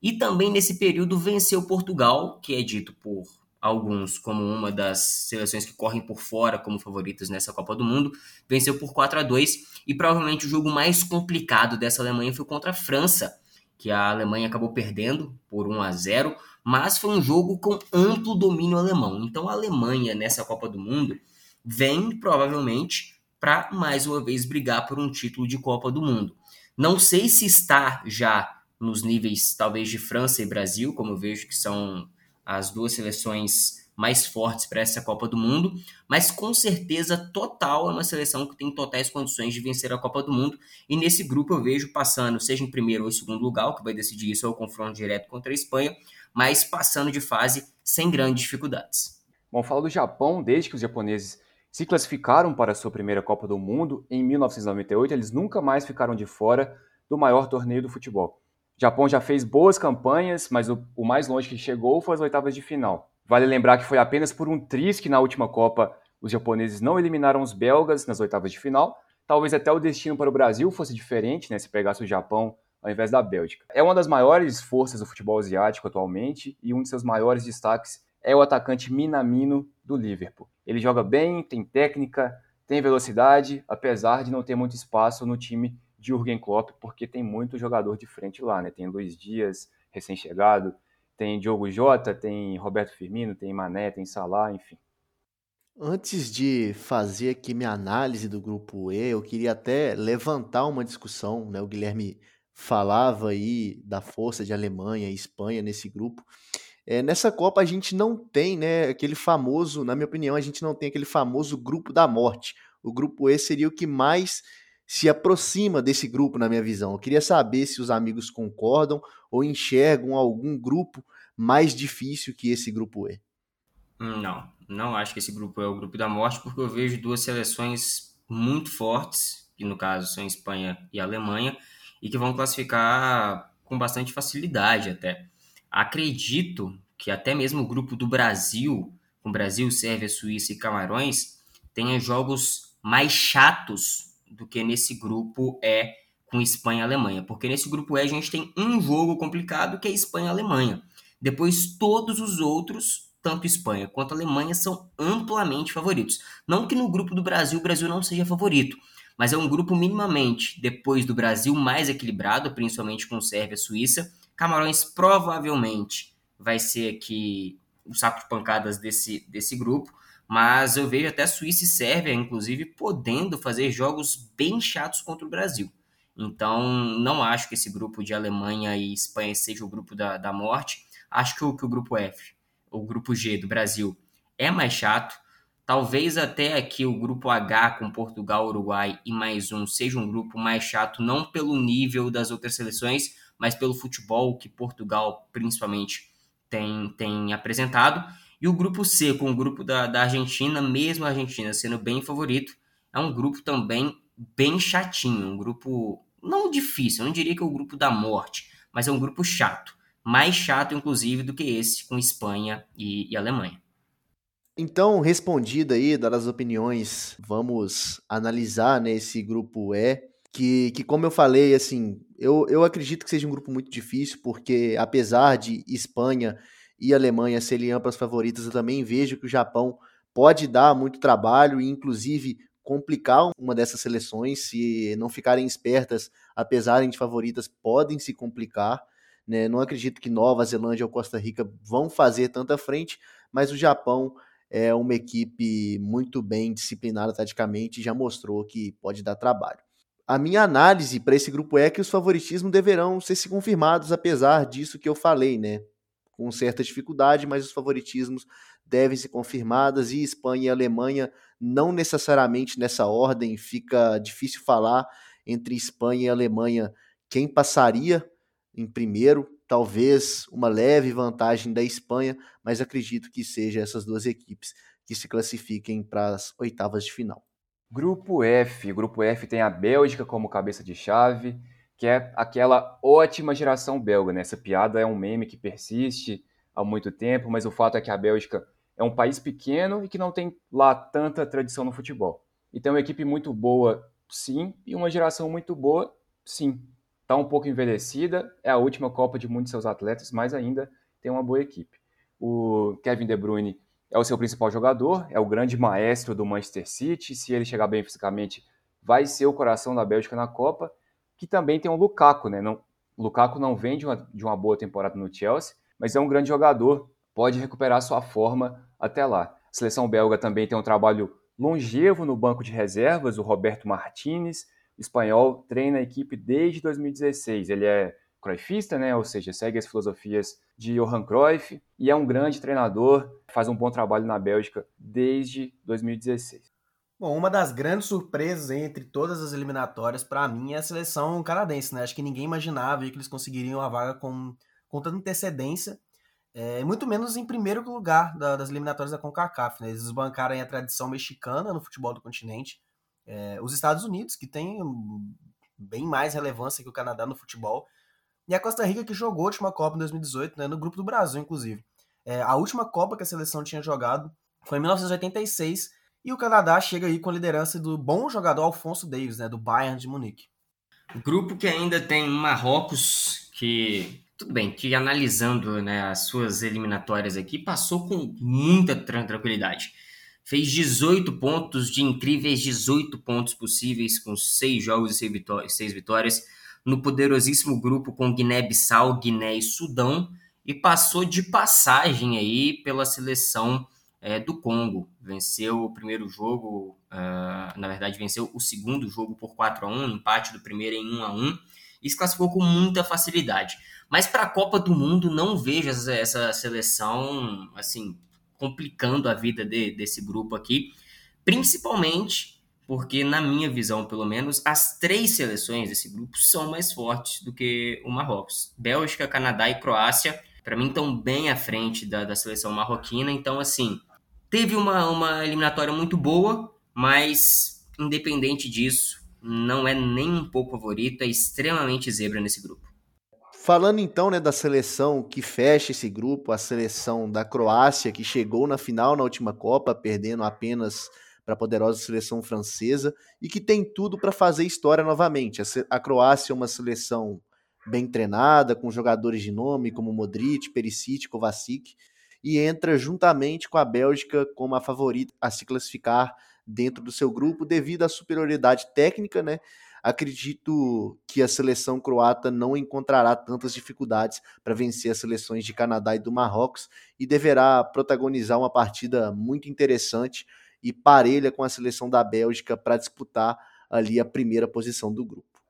E também nesse período venceu Portugal, que é dito por alguns como uma das seleções que correm por fora como favoritas nessa Copa do Mundo, venceu por 4 a 2 e provavelmente o jogo mais complicado dessa Alemanha foi contra a França, que a Alemanha acabou perdendo por 1 a 0, mas foi um jogo com amplo domínio alemão. Então a Alemanha nessa Copa do Mundo vem provavelmente para mais uma vez brigar por um título de Copa do Mundo. Não sei se está já nos níveis talvez de França e Brasil, como eu vejo que são as duas seleções mais fortes para essa Copa do Mundo, mas com certeza total é uma seleção que tem totais condições de vencer a Copa do Mundo. E nesse grupo eu vejo passando, seja em primeiro ou segundo lugar, o que vai decidir isso é o confronto direto contra a Espanha, mas passando de fase sem grandes dificuldades.
Bom, falo do Japão, desde que os japoneses se classificaram para a sua primeira Copa do Mundo em 1998, eles nunca mais ficaram de fora do maior torneio do futebol. O Japão já fez boas campanhas, mas o, o, mais longe que chegou foi as oitavas de final. Vale lembrar que foi apenas por um tris que na última Copa os japoneses não eliminaram os belgas nas oitavas de final. Talvez até o destino para o Brasil fosse diferente, né, se pegasse o Japão ao invés da Bélgica. É uma das maiores forças do futebol asiático atualmente e um de seus maiores destaques é o atacante Minamino do Liverpool. Ele joga bem, tem técnica, tem velocidade, apesar de não ter muito espaço no time Jürgen Klopp, porque tem muito jogador de frente lá, né? Tem Luiz Dias, recém-chegado, tem Diogo Jota, tem Roberto Firmino, tem Mané, tem Salah, enfim.
Antes de fazer aqui minha análise do grupo E, eu queria até levantar uma discussão, né? O Guilherme falava aí da força de Alemanha e Espanha nesse grupo. É, nessa Copa a gente não tem, né, aquele famoso, na minha opinião, a gente não tem aquele famoso grupo da morte. O grupo E seria o que mais se aproxima desse grupo, na minha visão. Eu queria saber se os amigos concordam ou enxergam algum grupo mais difícil que esse grupo E.
Não, não acho que esse grupo é o grupo da morte, porque eu vejo duas seleções muito fortes, que no caso são Espanha e Alemanha, e que vão classificar com bastante facilidade até. Acredito que até mesmo o grupo do Brasil, com Brasil, Sérvia, Suíça e Camarões, tenha jogos mais chatos do que nesse grupo é com Espanha e Alemanha. Porque nesse grupo E a gente tem um jogo complicado que é Espanha e Alemanha. Depois todos os outros, tanto Espanha quanto Alemanha, são amplamente favoritos. Não que no grupo do Brasil o Brasil não seja favorito, mas é um grupo minimamente, depois do Brasil, mais equilibrado, principalmente com Sérvia e Suíça. Camarões provavelmente vai ser aqui o saco de pancadas desse, desse grupo mas eu vejo até Suíça e Sérvia, inclusive, podendo fazer jogos bem chatos contra o Brasil. Então, não acho que esse grupo de Alemanha e Espanha seja o grupo da, da morte. Acho que o, que o grupo F, o grupo G do Brasil, é mais chato. Talvez até aqui o grupo H com Portugal, Uruguai e mais um seja um grupo mais chato, não pelo nível das outras seleções, mas pelo futebol que Portugal principalmente tem, tem apresentado. E o grupo C, com o grupo da, da Argentina, mesmo a Argentina sendo bem favorito, é um grupo também bem chatinho, um grupo não difícil, eu não diria que é o grupo da morte, mas é um grupo chato. Mais chato, inclusive, do que esse com Espanha e, e Alemanha.
Então, respondida aí, dadas as opiniões, vamos analisar nesse né, grupo E, que, que como eu falei, assim, eu, eu acredito que seja um grupo muito difícil, porque apesar de Espanha e Alemanha serem amplas favoritas, eu também vejo que o Japão pode dar muito trabalho e, inclusive, complicar uma dessas seleções. Se não ficarem espertas, apesar de favoritas, podem se complicar. Né? Não acredito que Nova Zelândia ou Costa Rica vão fazer tanta frente, mas o Japão é uma equipe muito bem disciplinada taticamente e já mostrou que pode dar trabalho. A minha análise para esse grupo é que os favoritismos deverão ser se confirmados, apesar disso que eu falei, né? Com certa dificuldade, mas os favoritismos devem ser confirmados e Espanha e Alemanha não necessariamente nessa ordem, fica difícil falar entre Espanha e Alemanha quem passaria em primeiro, talvez uma leve vantagem da Espanha, mas acredito que seja essas duas equipes que se classifiquem para as oitavas de final.
Grupo F, grupo F tem a Bélgica como cabeça de chave, que é aquela ótima geração belga. Né? Essa piada é um meme que persiste há muito tempo, mas o fato é que a Bélgica é um país pequeno e que não tem lá tanta tradição no futebol. E tem uma equipe muito boa, sim, e uma geração muito boa, sim. Está um pouco envelhecida, é a última Copa de muitos seus atletas, mas ainda tem uma boa equipe. O Kevin De Bruyne é o seu principal jogador, é o grande maestro do Manchester City. Se ele chegar bem fisicamente, vai ser o coração da Bélgica na Copa. Que também tem o Lukaku, né? Não, Lukaku não vem de uma, de uma boa temporada no Chelsea, mas é um grande jogador, pode recuperar sua forma até lá. A seleção belga também tem um trabalho longevo no banco de reservas, o Roberto Martinez, espanhol, treina a equipe desde 2016. Ele é cruyffista, né? ou seja, segue as filosofias de Johan Cruyff e é um grande treinador, faz um bom trabalho na Bélgica desde 2016.
Bom, uma das grandes surpresas entre todas as eliminatórias, para mim, é a seleção canadense, né? Acho que ninguém imaginava que eles conseguiriam a vaga com, com tanta antecedência, é, muito menos em primeiro lugar da, das eliminatórias da CONCACAF, né? Eles bancaram a tradição mexicana no futebol do continente, é, os Estados Unidos, que tem bem mais relevância que o Canadá no futebol, e a Costa Rica, que jogou a última Copa em 2018, né, no grupo do Brasil, inclusive. É, a última Copa que a seleção tinha jogado foi em 1986, e o Canadá chega aí com a liderança do bom jogador Alfonso Davis, né, do Bayern de Munique.
Grupo que ainda tem Marrocos, que tudo bem, que analisando né, as suas eliminatórias aqui, passou com muita tranquilidade. Fez 18 pontos de incríveis 18 pontos possíveis, com 6 jogos e 6 vitórias, no poderosíssimo grupo com Guiné-Bissau, Guiné e Sudão, e passou de passagem aí pela seleção é, do Congo. Venceu o primeiro jogo, uh, na verdade, venceu o segundo jogo por 4 a 1 empate do primeiro em 1 a 1 e se classificou com muita facilidade. Mas para a Copa do Mundo, não vejo essa, essa seleção assim complicando a vida de, desse grupo aqui, principalmente porque, na minha visão, pelo menos, as três seleções desse grupo são mais fortes do que o Marrocos. Bélgica, Canadá e Croácia, para mim, estão bem à frente da, da seleção marroquina. Então, assim, Teve uma, uma eliminatória muito boa, mas independente disso, não é nem um pouco favorito, é extremamente zebra nesse grupo.
Falando então né, da seleção que fecha esse grupo, a seleção da Croácia, que chegou na final na última Copa, perdendo apenas para a poderosa seleção francesa e que tem tudo para fazer história novamente. A, Croácia é uma seleção bem treinada, com jogadores de nome como Modric, Perisic, Kovacic, e entra juntamente com a Bélgica como a favorita a se classificar dentro do seu grupo devido à superioridade técnica, né? Acredito que a seleção croata não encontrará tantas dificuldades para vencer as seleções de Canadá e do Marrocos e deverá protagonizar uma partida muito interessante e parelha com a seleção da Bélgica para disputar ali a primeira posição do grupo.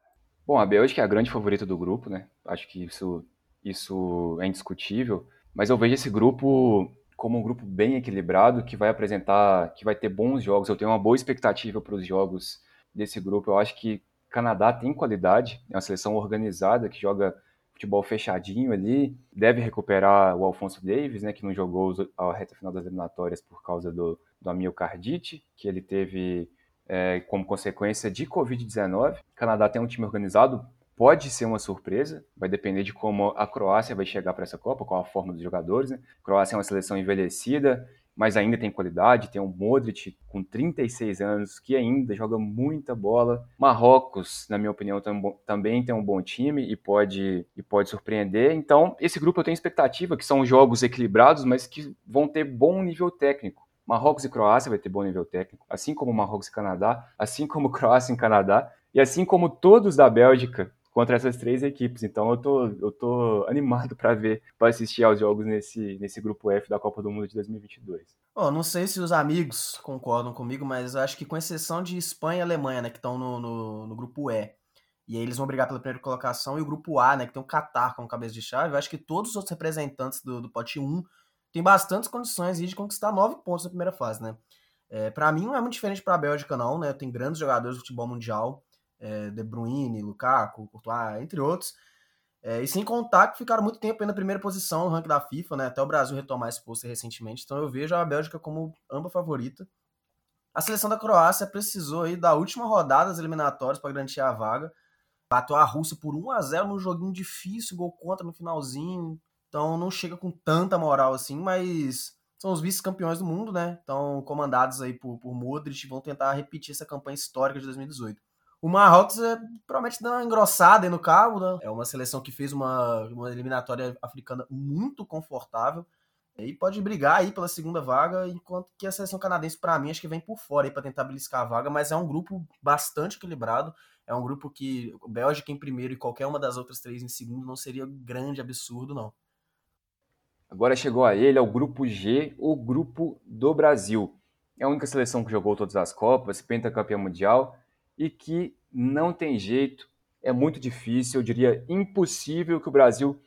Bom, a Bélgica é a grande favorita do grupo, né? Acho que isso, isso é indiscutível. Mas eu vejo esse grupo como um grupo bem equilibrado, que vai apresentar, que vai ter bons jogos. Eu tenho uma boa expectativa para os jogos desse grupo. Eu acho que Canadá tem qualidade, é uma seleção organizada que joga futebol fechadinho ali, deve recuperar o Alfonso Davis, né, que não jogou a reta final das eliminatórias por causa do, do miocardite, que ele teve é, como consequência de Covid-19. Canadá tem um time organizado, pode ser uma surpresa, vai depender de como a Croácia vai chegar para essa Copa, qual a forma dos jogadores. Né? A Croácia é uma seleção envelhecida, mas ainda tem qualidade, tem um Modric com 36 anos que ainda joga muita bola. Marrocos, na minha opinião, também tem um bom time e pode, e pode surpreender. Então, esse grupo eu tenho expectativa que são jogos equilibrados, mas que vão ter bom nível técnico. Marrocos e Croácia vai ter bom nível técnico, assim como Marrocos e Canadá, assim como Croácia e Canadá, e assim como todos da Bélgica contra essas três equipes. Então eu tô, eu tô animado para ver, para assistir aos jogos nesse, nesse grupo F da Copa do Mundo de 2022.
Oh, não sei se os amigos concordam comigo, mas acho que com exceção de Espanha e Alemanha, né, que estão no, no, no, grupo E, e aí eles vão brigar pela primeira colocação, e o grupo A, né, que tem o Qatar como cabeça de chave, eu acho que todos os outros representantes do, do pote 1 têm bastantes condições de conquistar nove pontos na primeira fase, né. É, para mim não é muito diferente para a Bélgica, não, né, tem grandes jogadores do futebol mundial, é, De Bruyne, Lukaku, Courtois, entre outros. É, e sem contar que ficaram muito tempo aí na primeira posição no ranking da FIFA, né? Até o Brasil retomar esse posto recentemente. Então eu vejo a Bélgica como ampla favorita. A seleção da Croácia precisou aí da última rodada das eliminatórias para garantir a vaga. Bateu a Rússia por 1 a 0 num joguinho difícil, gol contra no finalzinho. Então não chega com tanta moral assim, mas são os vice-campeões do mundo, né? Então, comandados aí por, por Modric, vão tentar repetir essa campanha histórica de 2018. O Marrocos é, promete dar uma engrossada aí no cabo, né? É uma seleção que fez uma, uma eliminatória africana muito confortável. E pode brigar aí pela segunda vaga, enquanto que a seleção canadense, para mim, acho que vem por fora aí para tentar beliscar a vaga, mas é um grupo bastante equilibrado. É um grupo que Bélgica em primeiro e qualquer uma das outras três em segundo não seria grande absurdo, não.
Agora chegou a ele, é o grupo G, o grupo do Brasil. É a única seleção que jogou todas as Copas, pentacampeã mundial, e que não tem jeito, é muito difícil, eu diria impossível que o Brasil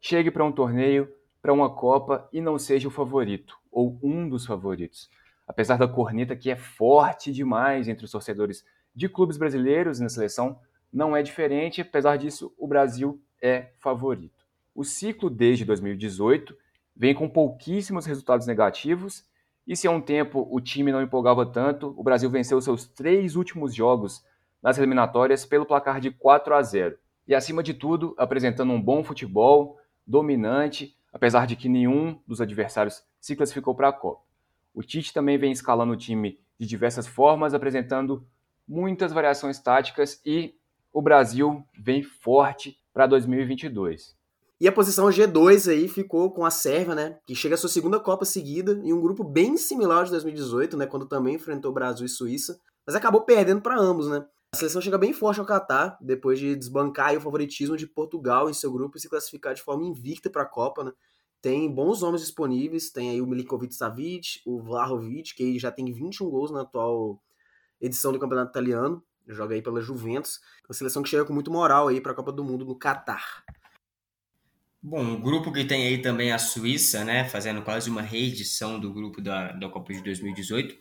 chegue para um torneio, para uma Copa e não seja o favorito, ou um dos favoritos. Apesar da corneta que é forte demais entre os torcedores de clubes brasileiros na seleção, não é diferente, apesar disso, o Brasil é favorito. O ciclo desde 2018 vem com pouquíssimos resultados negativos, e se há um tempo o time não empolgava tanto, o Brasil venceu seus três últimos jogos nas eliminatórias pelo placar de 4 a 0. E acima de tudo, apresentando um bom futebol, dominante, apesar de que nenhum dos adversários se classificou para a Copa. O Tite também vem escalando o time de diversas formas, apresentando muitas variações táticas e o Brasil vem forte para 2022.
E a posição G2 aí ficou com a Sérvia, né, que chega à sua segunda Copa seguida em um grupo bem similar ao de 2018, né, quando também enfrentou Brasil e Suíça, mas acabou perdendo para ambos, né. A seleção chega bem forte ao Catar, depois de desbancar o favoritismo de Portugal em seu grupo e se classificar de forma invicta para a Copa, né. Tem bons nomes disponíveis, tem aí o Milikovic Savic, o Vlahovic, que já tem 21 gols na atual edição do Campeonato Italiano, joga aí pela Juventus, uma seleção que chega com muito moral aí para a Copa do Mundo no Catar.
Bom, o grupo que tem aí também a Suíça, né, fazendo quase uma reedição do grupo da, da Copa de 2018.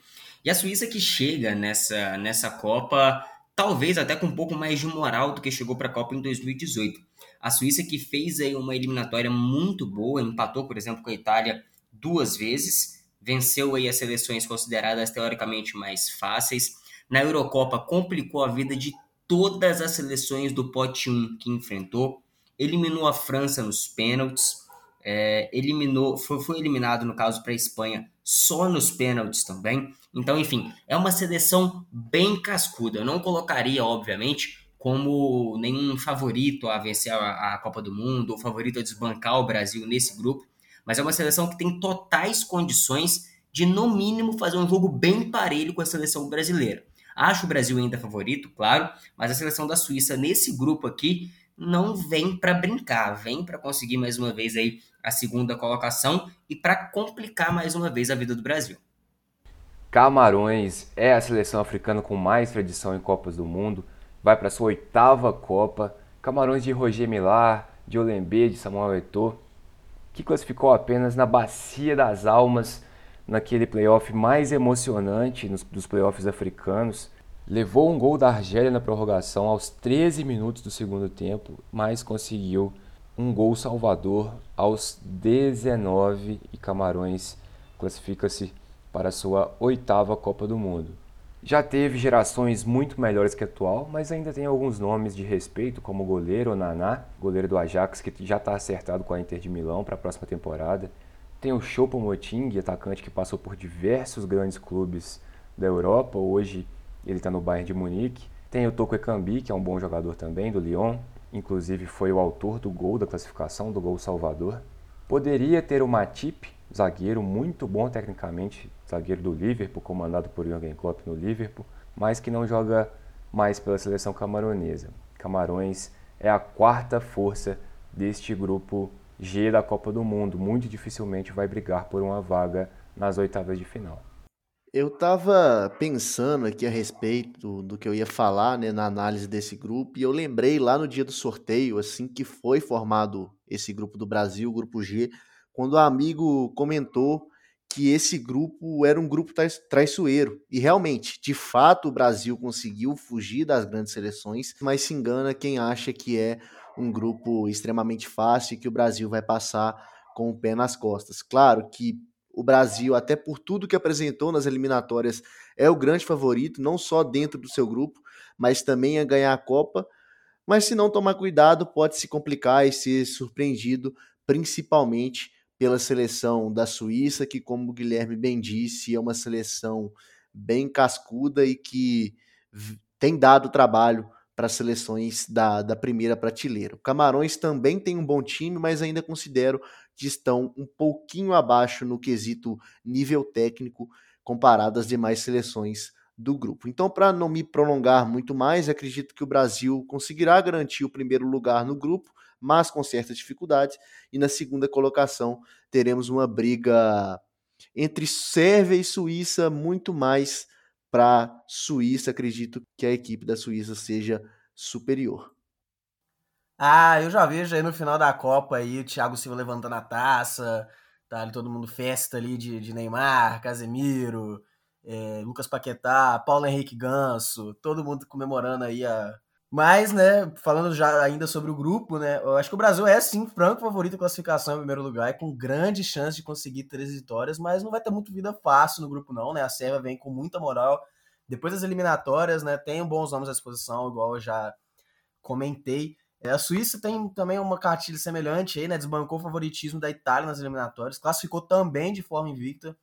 E a Suíça que chega nessa, nessa Copa, talvez até com um pouco mais de moral do que chegou para a Copa em 2018. A Suíça que fez aí uma eliminatória muito boa, empatou, por exemplo, com a Itália duas vezes, venceu aí as seleções consideradas teoricamente mais fáceis. Na Eurocopa complicou a vida de todas as seleções do pote 1 que enfrentou eliminou a França nos pênaltis, é, eliminou, foi, foi eliminado no caso para a Espanha só nos pênaltis também. Então, enfim, é uma seleção bem cascuda. Eu não colocaria, obviamente, como nenhum favorito a vencer a, a Copa do Mundo ou favorito a desbancar o Brasil nesse grupo, mas é uma seleção que tem totais condições de, no mínimo, fazer um jogo bem parelho com a seleção brasileira. Acho o Brasil ainda favorito, claro, mas a seleção da Suíça nesse grupo aqui não vem para brincar, vem para conseguir mais uma vez aí a segunda colocação e para complicar mais uma vez a vida do Brasil.
Camarões é a seleção africana com mais tradição em Copas do Mundo, vai para sua oitava Copa. Camarões de Roger Millar, de Olembe, de Samuel Eto'o, que classificou apenas na Bacia das Almas, naquele playoff mais emocionante dos playoffs africanos Levou um gol da Argélia na prorrogação aos 13 minutos do segundo tempo, mas conseguiu um gol salvador aos 19 e Camarões classifica-se para sua oitava Copa do Mundo. Já teve gerações muito melhores que a atual, mas ainda tem alguns nomes de respeito, como o goleiro Naná, goleiro do Ajax, que já está acertado com a Inter de Milão para a próxima temporada. Tem o Choupo-Moting, atacante que passou por diversos grandes clubes da Europa, hoje ele está no Bayern de Munique. Tem o Toko Ekambi, que é um bom jogador também, do Lyon, inclusive foi o autor do gol da classificação, do gol salvador. Poderia ter o Matip, zagueiro muito bom tecnicamente, zagueiro do Liverpool, comandado por Jürgen Klopp no Liverpool, mas que não joga mais pela seleção camaronesa. Camarões é a quarta força deste grupo G da Copa do Mundo. Muito dificilmente vai brigar por uma vaga nas oitavas de final.
Eu estava pensando aqui a respeito do que eu ia falar, né, na análise desse grupo, e eu lembrei lá no dia do sorteio, assim que foi formado esse grupo do Brasil, o grupo G, quando o amigo comentou que esse grupo era um grupo traiçoeiro. E realmente, de fato, o Brasil conseguiu fugir das grandes seleções, mas se engana quem acha que é um grupo extremamente fácil e que o Brasil vai passar com o pé nas costas. Claro que o Brasil, até por tudo que apresentou nas eliminatórias, é o grande favorito, não só dentro do seu grupo, mas também a ganhar a Copa. Mas se não tomar cuidado, pode se complicar e ser surpreendido, principalmente pela seleção da Suíça, que, como o Guilherme bem disse, é uma seleção bem cascuda e que tem dado trabalho para seleções da, da primeira prateleira. O Camarões também tem um bom time, mas ainda considero estão um pouquinho abaixo no quesito nível técnico comparado às demais seleções do grupo. Então, para não me prolongar muito mais, acredito que o Brasil conseguirá garantir o primeiro lugar no grupo, mas com certas dificuldades, e na segunda colocação teremos uma briga entre Sérvia e Suíça muito mais para Suíça. Acredito que a equipe da Suíça seja superior.
Ah, eu já vejo aí no final da Copa aí o Thiago Silva levantando a taça, tá ali todo mundo festa ali de, de Neymar, Casemiro, é, Lucas Paquetá, Paulo Henrique Ganso, todo mundo comemorando aí a. Mas, né, falando já ainda sobre o grupo, né, eu acho que o Brasil é sim franco favorito à classificação em primeiro lugar, e com grande chance de conseguir três vitórias, mas não vai ter muito vida fácil no grupo não, né? A Sérvia vem com muita moral, depois das eliminatórias, né, tem bons nomes à disposição, igual eu já comentei. É, a Suíça tem também uma cartilha semelhante aí, né? Desbancou o favoritismo da Itália nas eliminatórias, classificou também de forma invicta.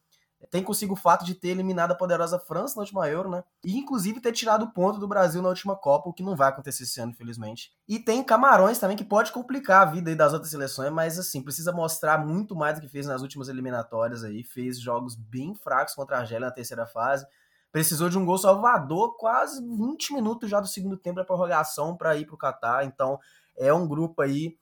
Tem consigo o fato de ter eliminado a poderosa França na última Euro, né? E inclusive ter tirado o ponto do Brasil na última Copa, o que não vai acontecer esse ano, infelizmente. E tem Camarões também, que pode complicar a vida das outras seleções, mas assim, precisa mostrar muito mais do que fez nas últimas eliminatórias aí. Fez jogos bem fracos contra a Argélia na terceira fase precisou de um gol salvador quase 20 minutos já do segundo tempo da prorrogação para ir para o Catar. Então é um grupo aí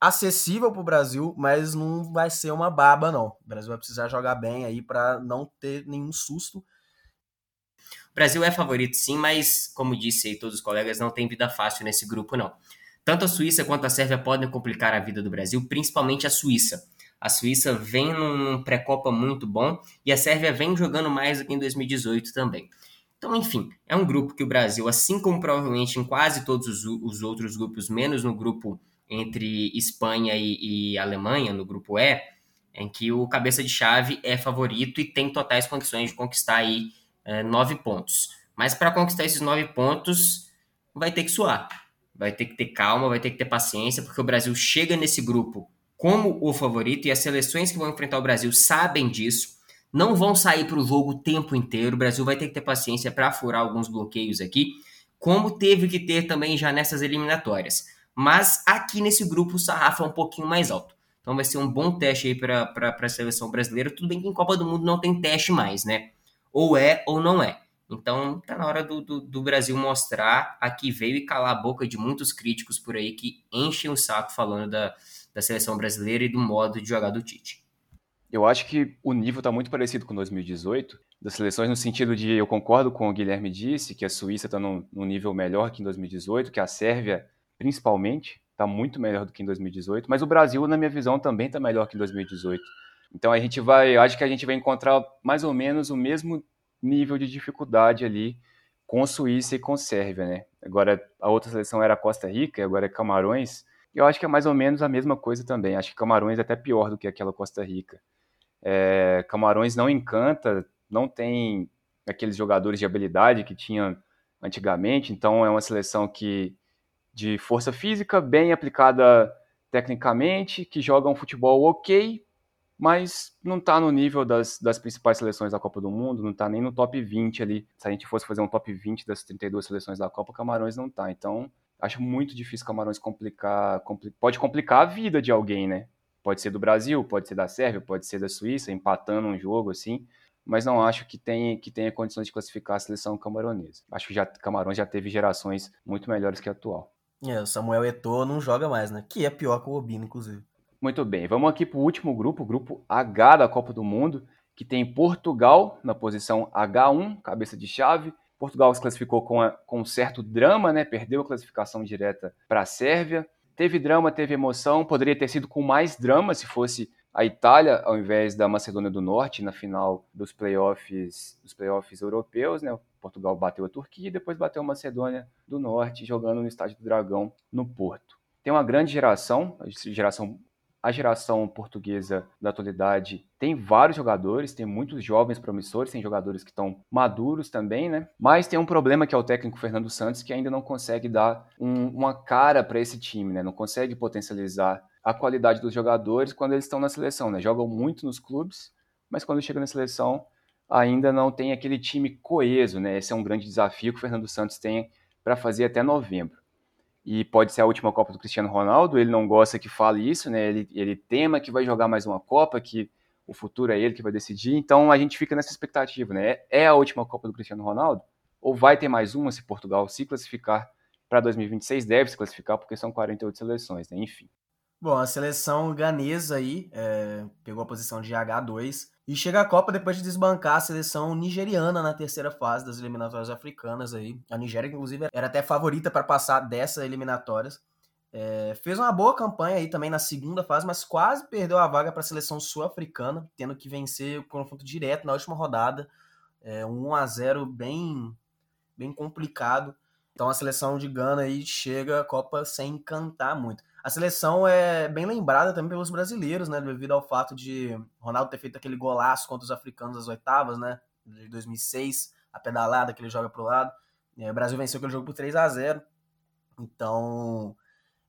acessível para o Brasil, mas não vai ser uma baba não. O Brasil vai precisar jogar bem aí para não ter nenhum susto.
O Brasil é favorito sim, mas como disse aí todos os colegas, não tem vida fácil nesse grupo não. Tanto a Suíça quanto a Sérvia podem complicar a vida do Brasil, principalmente a Suíça. A Suíça vem num pré-copa muito bom e a Sérvia vem jogando mais do que em 2018 também. Então, enfim, é um grupo que o Brasil, assim como provavelmente em quase todos os, os outros grupos, menos no grupo entre Espanha e, e, Alemanha, no grupo E, em que o cabeça de chave é favorito e tem totais condições de conquistar aí é, nove pontos. Mas para conquistar esses nove pontos, vai ter que suar, vai ter que ter calma, vai ter que ter paciência, porque o Brasil chega nesse grupo como o favorito e as seleções que vão enfrentar o Brasil sabem disso. Não vão sair para o jogo o tempo inteiro. O Brasil vai ter que ter paciência para furar alguns bloqueios aqui, como teve que ter também já nessas eliminatórias. Mas aqui nesse grupo o sarrafo é um pouquinho mais alto. Então vai ser um bom teste aí para a seleção brasileira. Tudo bem que em Copa do Mundo não tem teste mais, né? Ou é ou não é. Então tá na hora do, do, do, Brasil mostrar a que veio e calar a boca de muitos críticos por aí que enchem o saco falando da, da seleção brasileira e do modo de jogar do Tite.
Eu acho que o nível está muito parecido com 2018 das seleções, no sentido de eu concordo com o Guilherme disse, que a Suíça está num, nível melhor que em 2018, que a Sérvia, principalmente, está muito melhor do que em 2018, mas o Brasil, na minha visão, também está melhor que em 2018. Então a gente vai, acho que a gente vai encontrar mais ou menos o mesmo nível de dificuldade ali com Suíça e com Sérvia, né? Agora a outra seleção era Costa Rica, agora é Camarões. Eu acho que é mais ou menos a mesma coisa também. Acho que Camarões é até pior do que aquela Costa Rica. É, Camarões não encanta, não tem aqueles jogadores de habilidade que tinha antigamente, então é uma seleção que de força física, bem aplicada tecnicamente, que joga um futebol ok, mas não está no nível das, das principais seleções da Copa do Mundo, não está nem no top 20 ali. Se a gente fosse fazer um top 20 das 32 seleções da Copa, Camarões não está. Então, acho muito difícil Camarões complicar. Compli pode complicar a vida de alguém, né? Pode ser do Brasil, pode ser da Sérvia, pode ser da Suíça, empatando um jogo assim. Mas não acho que tenha, que tenha condições de classificar a seleção camaronesa. Acho que já, Camarões já teve gerações muito melhores que a atual.
É, o Samuel Eto'o não joga mais, né? Que é pior que o Obino, inclusive.
Muito bem, vamos aqui para o último grupo, o grupo H da Copa do Mundo, que tem Portugal na posição H1, cabeça de chave, Portugal se classificou com, a, com um certo drama, né? Perdeu a classificação direta para a Sérvia. Teve drama, teve emoção. Poderia ter sido com mais drama se fosse a Itália ao invés da Macedônia do Norte na final dos playoffs, dos playoffs europeus, né? Portugal bateu a Turquia e depois bateu a Macedônia do Norte jogando no Estádio do Dragão no Porto. Tem uma grande geração, geração a geração portuguesa da atualidade tem vários jogadores, tem muitos jovens promissores, tem jogadores que estão maduros também, né? Mas tem um problema que é o técnico Fernando Santos que ainda não consegue dar um, uma cara para esse time, né? Não consegue potencializar a qualidade dos jogadores quando eles estão na seleção, né? Jogam muito nos clubes, mas quando chega na seleção ainda não tem aquele time coeso, né? Esse é um grande desafio que o Fernando Santos tem para fazer até novembro. E pode ser a última Copa do Cristiano Ronaldo, ele não gosta que fale isso, né? Ele, ele tema que vai jogar mais uma Copa, que o futuro é ele que vai decidir. Então a gente fica nessa expectativa, né? É a última Copa do Cristiano Ronaldo? Ou vai ter mais uma se Portugal se classificar para 2026? Deve se classificar porque são 48 seleções, né? Enfim.
Bom, a seleção ganesa aí é, pegou a posição de H2 e chega à Copa depois de desbancar a seleção nigeriana na terceira fase das eliminatórias africanas aí. A Nigéria, inclusive, era até favorita para passar dessas eliminatórias. É, fez uma boa campanha aí também na segunda fase, mas quase perdeu a vaga para a seleção sul-africana, tendo que vencer o confronto direto na última rodada. É, um 1 a 0 bem, bem complicado. Então a seleção de Gana aí chega à Copa sem encantar muito. A seleção é bem lembrada também pelos brasileiros, né? Devido ao fato de Ronaldo ter feito aquele golaço contra os africanos nas oitavas, né? De 2006, a pedalada que ele joga pro lado. É, o Brasil venceu aquele jogo por 3 a 0 Então,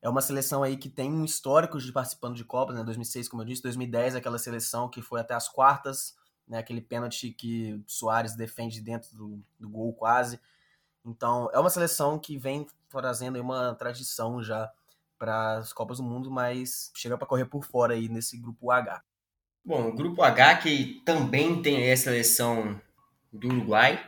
é uma seleção aí que tem um histórico de participando de Copas, né? 2006, como eu disse, 2010, aquela seleção que foi até as quartas, né? Aquele pênalti que Soares defende dentro do, do gol quase. Então, é uma seleção que vem trazendo uma tradição já para as Copas do Mundo, mas chega para correr por fora aí nesse grupo H.
Bom, o grupo H que também tem a seleção do Uruguai,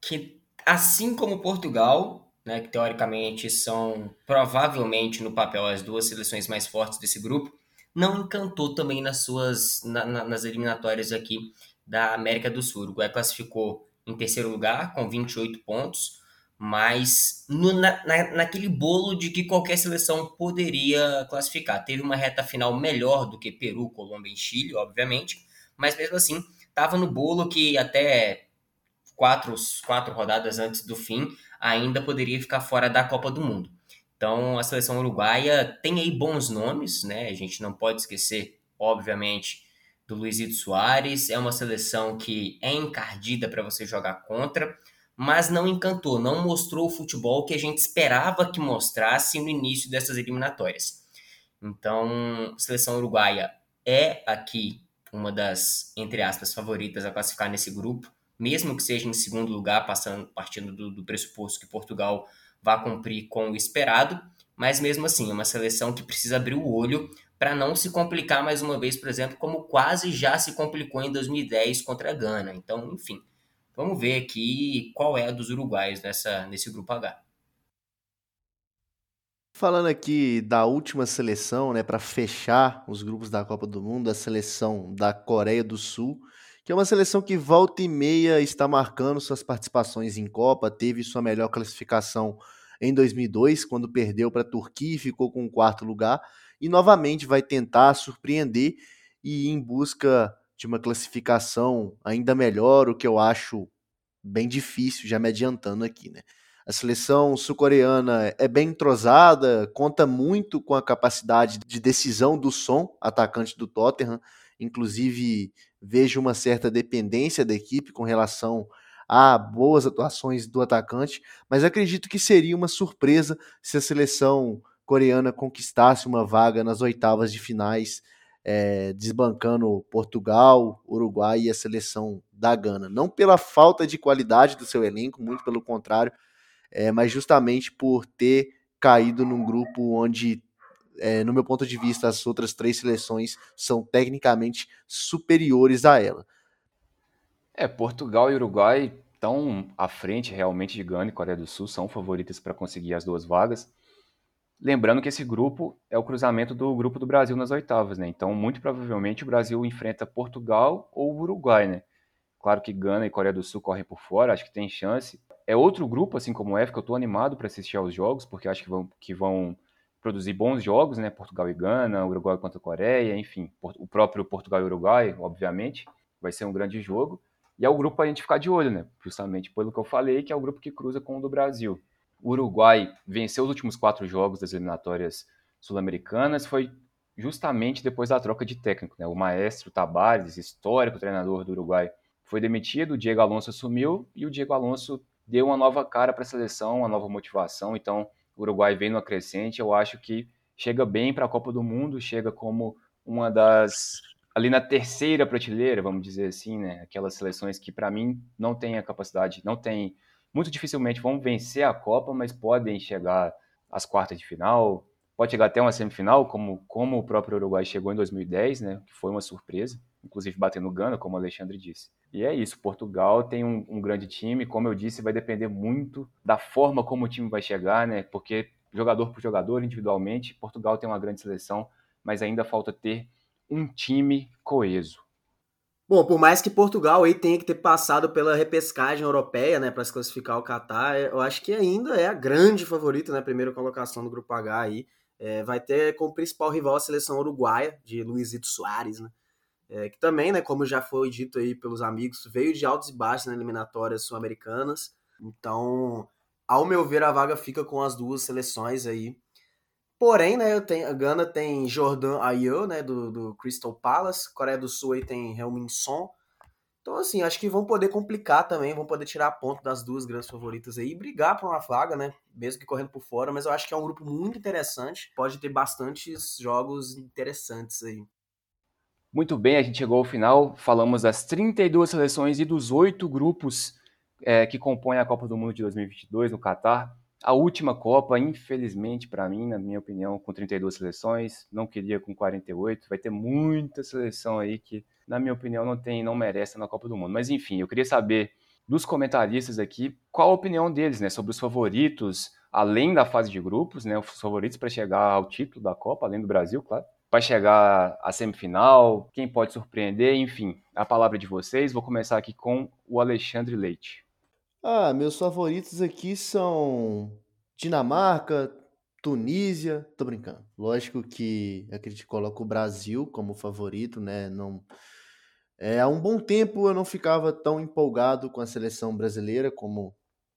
que assim como Portugal, né, que teoricamente são provavelmente no papel as duas seleções mais fortes desse grupo, não encantou também nas suas na, na, nas eliminatórias aqui da América do Sul. O Uruguai classificou em terceiro lugar com 28 pontos, mas no, na, naquele bolo de que qualquer seleção poderia classificar. Teve uma reta final melhor do que Peru, Colômbia e Chile, obviamente, mas mesmo assim estava no bolo que até quatro, quatro rodadas antes do fim ainda poderia ficar fora da Copa do Mundo. Então a seleção uruguaia tem aí bons nomes, né? A gente não pode esquecer, obviamente, do Luizito Soares. É uma seleção que é encardida para você jogar contra, mas não encantou, não mostrou o futebol que a gente esperava que mostrasse no início dessas eliminatórias. Então, seleção uruguaia é aqui uma das, entre aspas, favoritas a classificar nesse grupo mesmo que seja em segundo lugar, passando, partindo do, do pressuposto que Portugal vá cumprir com o esperado, mas mesmo assim, é uma seleção que precisa abrir o olho para não se complicar mais uma vez, por exemplo, como quase já se complicou em 2010 contra a Gana. Então, enfim, vamos ver aqui qual é a dos uruguaios nessa, nesse grupo H.
Falando aqui da última seleção, né, para fechar os grupos da Copa do Mundo, a seleção da Coreia do Sul, que é uma seleção que volta e meia está marcando suas participações em Copa, teve sua melhor classificação em 2002, quando perdeu para a Turquia e ficou com o quarto lugar, e novamente vai tentar surpreender e ir em busca de uma classificação ainda melhor, o que eu acho bem difícil, já me adiantando aqui, né? A seleção sul-coreana é bem entrosada, conta muito com a capacidade de decisão do som, atacante do Tottenham, inclusive vejo uma certa dependência da equipe com relação a boas atuações do atacante, mas acredito que seria uma surpresa se a seleção coreana conquistasse uma vaga nas oitavas de finais, é, desbancando Portugal, Uruguai e a seleção da Gana. Não pela falta de qualidade do seu elenco, muito pelo contrário, é, mas justamente por ter caído num grupo onde é, no meu ponto de vista, as outras três seleções são tecnicamente superiores a ela.
É, Portugal e Uruguai estão à frente realmente de Gana e Coreia do Sul, são favoritas para conseguir as duas vagas. Lembrando que esse grupo é o cruzamento do grupo do Brasil nas oitavas, né? Então, muito provavelmente o Brasil enfrenta Portugal ou Uruguai, né? Claro que Gana e Coreia do Sul correm por fora, acho que tem chance. É outro grupo, assim como o F, que eu estou animado para assistir aos jogos, porque acho que vão, que vão produzir bons jogos, né? Portugal e Gana, Uruguai contra Coreia, enfim, o próprio Portugal e Uruguai, obviamente, vai ser um grande jogo. E é o grupo a gente ficar de olho, né? Justamente pelo que eu falei, que é o grupo que cruza com o do Brasil. O Uruguai venceu os últimos quatro jogos das eliminatórias sul-americanas, foi justamente depois da troca de técnico, né? O maestro Tabares, histórico treinador do Uruguai, foi demitido, o Diego Alonso assumiu e o Diego Alonso deu uma nova cara para a seleção, uma nova motivação. Então, o Uruguai vem no crescente, eu acho que chega bem para a Copa do Mundo, chega como uma das ali na terceira prateleira, vamos dizer assim, né? Aquelas seleções que para mim não tem a capacidade, não tem muito dificilmente vão vencer a Copa, mas podem chegar às quartas de final, pode chegar até uma semifinal, como, como o próprio Uruguai chegou em 2010, né, que foi uma surpresa, inclusive batendo Gana, como o Alexandre disse. E é isso, Portugal tem um, um, grande time, como eu disse, vai depender muito da forma como o time vai chegar, né, porque jogador por jogador, individualmente, Portugal tem uma grande seleção, mas ainda falta ter um time coeso.
Bom, por mais que Portugal aí tenha que ter passado pela repescagem europeia, né, para se classificar ao Catar, eu acho que ainda é a grande favorita, né, primeira colocação do grupo H aí. É, vai ter como principal rival a seleção uruguaia de Luizito Soares, né? É, que também, né, como já foi dito aí pelos amigos, veio de altos e baixos nas eliminatórias sul-americanas. Então, ao meu ver, a vaga fica com as duas seleções aí. Porém, né, tenho, a Gana tem Jordan Ayew, né, do, do Crystal Palace. Coreia do Sul aí tem Helmin Son. Então, assim, acho que vão poder complicar também, vão poder tirar ponto das duas grandes favoritas aí e brigar por uma vaga, né? Mesmo que correndo por fora, mas eu acho que é um grupo muito interessante. Pode ter bastantes jogos interessantes aí.
Muito bem, a gente chegou ao final. Falamos das 32 seleções e dos oito grupos é, que compõem a Copa do Mundo de 2022 no Catar. A última Copa, infelizmente, para mim, na minha opinião, com 32 seleções, não queria com 48. Vai ter muita seleção aí que, na minha opinião, não tem, não merece na Copa do Mundo. Mas enfim, eu queria saber dos comentaristas aqui qual a opinião deles, né, sobre os favoritos, além da fase de grupos, né, os favoritos para chegar ao título da Copa, além do Brasil, claro. Vai chegar à semifinal, quem pode surpreender, enfim, a palavra de vocês. Vou começar aqui com o Alexandre Leite.
Ah, meus favoritos aqui são Dinamarca, Tunísia, tô brincando. Lógico que acredito que coloco o Brasil como favorito, né? Não é, há um bom tempo eu não ficava tão empolgado com a seleção brasileira como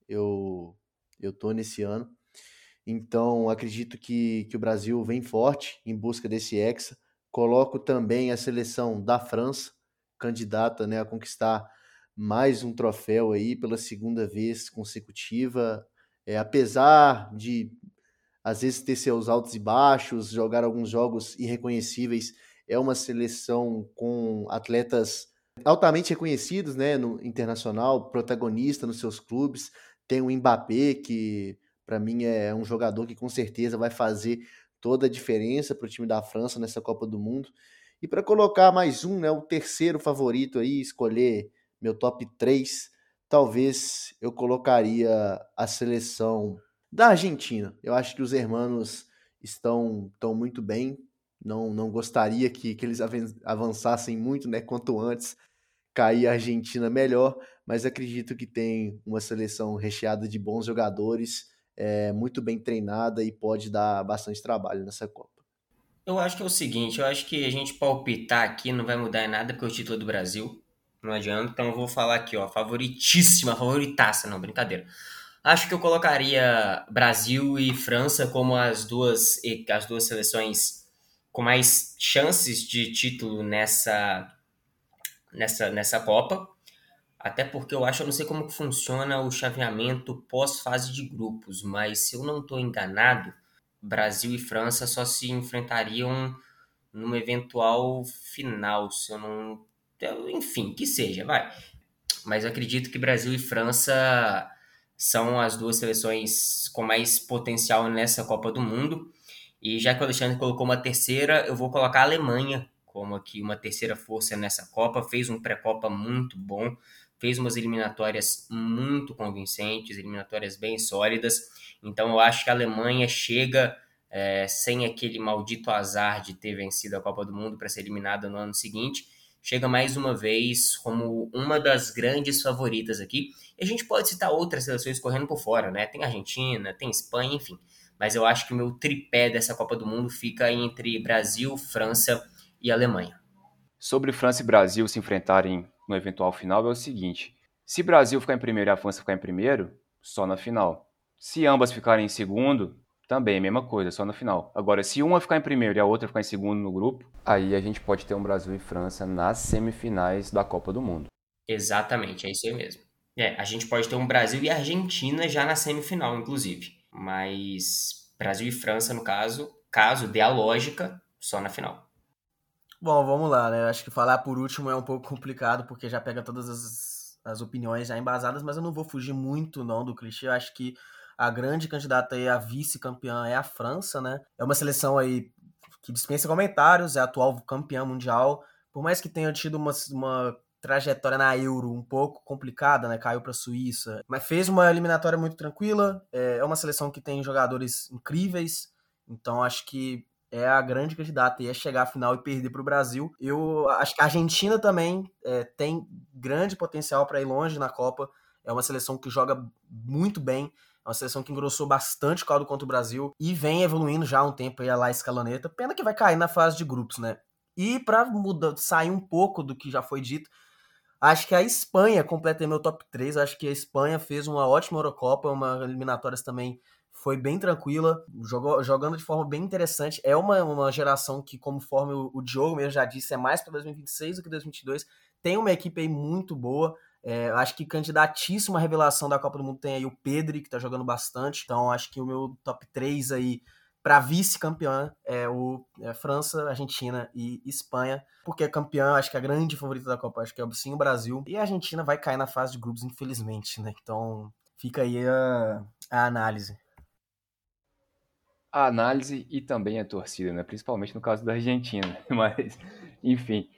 eu eu tô nesse ano. Então, acredito que, que o Brasil vem forte em busca desse hexa. Coloco também a seleção da França, candidata né, a conquistar mais um troféu aí pela segunda vez consecutiva. É, apesar de às vezes ter seus altos e baixos, jogar alguns jogos irreconhecíveis, é uma seleção com atletas altamente reconhecidos, né, no internacional, protagonista nos seus clubes. Tem o Mbappé, que para mim é um jogador que com certeza vai fazer toda a diferença para o time da França nessa Copa do Mundo. E para colocar mais um, né, o terceiro favorito aí, escolher meu top 3, talvez eu colocaria a seleção da Argentina. Eu acho que os hermanos estão, estão muito bem. Não, não gostaria que, que eles avançassem muito, né? Quanto antes cair a Argentina melhor, mas acredito que tem uma seleção recheada de bons jogadores, é, muito bem treinada e pode dar bastante trabalho nessa Copa.
Eu acho que é o seguinte, eu acho que a gente palpitar aqui não vai mudar em nada porque o título é do Brasil não adianta. Então eu vou falar aqui, ó, favoritíssima, favoritaça, não, brincadeira. Acho que eu colocaria Brasil e França como as duas, as duas seleções com mais chances de título nessa, nessa, nessa Copa. Até porque eu acho, eu não sei como funciona o chaveamento pós-fase de grupos, mas se eu não estou enganado, Brasil e França só se enfrentariam numa eventual final, se eu não enfim, que seja, vai. Mas eu acredito que Brasil e França são as duas seleções com mais potencial nessa Copa do Mundo. E já que o Alexandre colocou uma terceira, eu vou colocar a Alemanha como aqui uma terceira força nessa Copa. Fez um pré-Copa muito bom, fez umas eliminatórias muito convincentes, eliminatórias bem sólidas. Então eu acho que a Alemanha chega é, sem aquele maldito azar de ter vencido a Copa do Mundo para ser eliminada no ano seguinte chega mais uma vez como uma das grandes favoritas aqui. E a gente pode citar outras seleções correndo por fora, né? Tem Argentina, tem Espanha, enfim. Mas eu acho que o meu tripé dessa Copa do Mundo fica entre Brasil, França e Alemanha.
Sobre França e Brasil se enfrentarem no eventual final é o seguinte: se Brasil ficar em primeiro e a França ficar em primeiro, só na final. Se ambas ficarem em segundo, também, mesma coisa, só no final. Agora, se uma ficar em primeiro e a outra ficar em segundo no grupo, aí a gente pode ter um Brasil e França nas semifinais da Copa do Mundo.
Exatamente, é isso aí mesmo. É, a gente pode ter um Brasil e Argentina já na semifinal, inclusive. Mas Brasil e França, no caso, caso dê a lógica, só na final.
Bom, vamos lá, né? Acho que falar por último é um pouco complicado, porque já pega todas as, as opiniões já embasadas, mas eu não vou fugir muito não do clichê. Eu acho que a grande candidata aí a vice-campeã é a França, né? É uma seleção aí que dispensa comentários, é atual campeã mundial. Por mais que tenha tido uma, uma trajetória na Euro um pouco complicada, né? Caiu para a Suíça, mas fez uma eliminatória muito tranquila. É, é uma seleção que tem jogadores incríveis, então acho que é a grande candidata e é chegar à final e perder para o Brasil. Eu acho que a Argentina também é, tem grande potencial para ir longe na Copa. É uma seleção que joga muito bem. Uma seleção que engrossou bastante o caldo contra o Brasil e vem evoluindo já há um tempo aí a lá escaloneta. Pena que vai cair na fase de grupos, né? E para sair um pouco do que já foi dito, Acho que a Espanha completa meu top 3. Acho que a Espanha fez uma ótima Eurocopa, uma eliminatórias também foi bem tranquila, jogou, jogando de forma bem interessante. É uma, uma geração que, conforme o, o Diogo mesmo já disse, é mais para 2026 do que 2022. Tem uma equipe aí muito boa. É, acho que candidatíssima revelação da Copa do Mundo tem aí o Pedri, que tá jogando bastante. Então, acho que o meu top 3 aí para vice-campeã é o é França, Argentina e Espanha, porque é campeã, acho que a grande favorita da Copa, acho que é sim o Brasil, e a Argentina vai cair na fase de grupos, infelizmente, né? Então fica aí a, a análise.
A análise e também a torcida, né? Principalmente no caso da Argentina, mas enfim,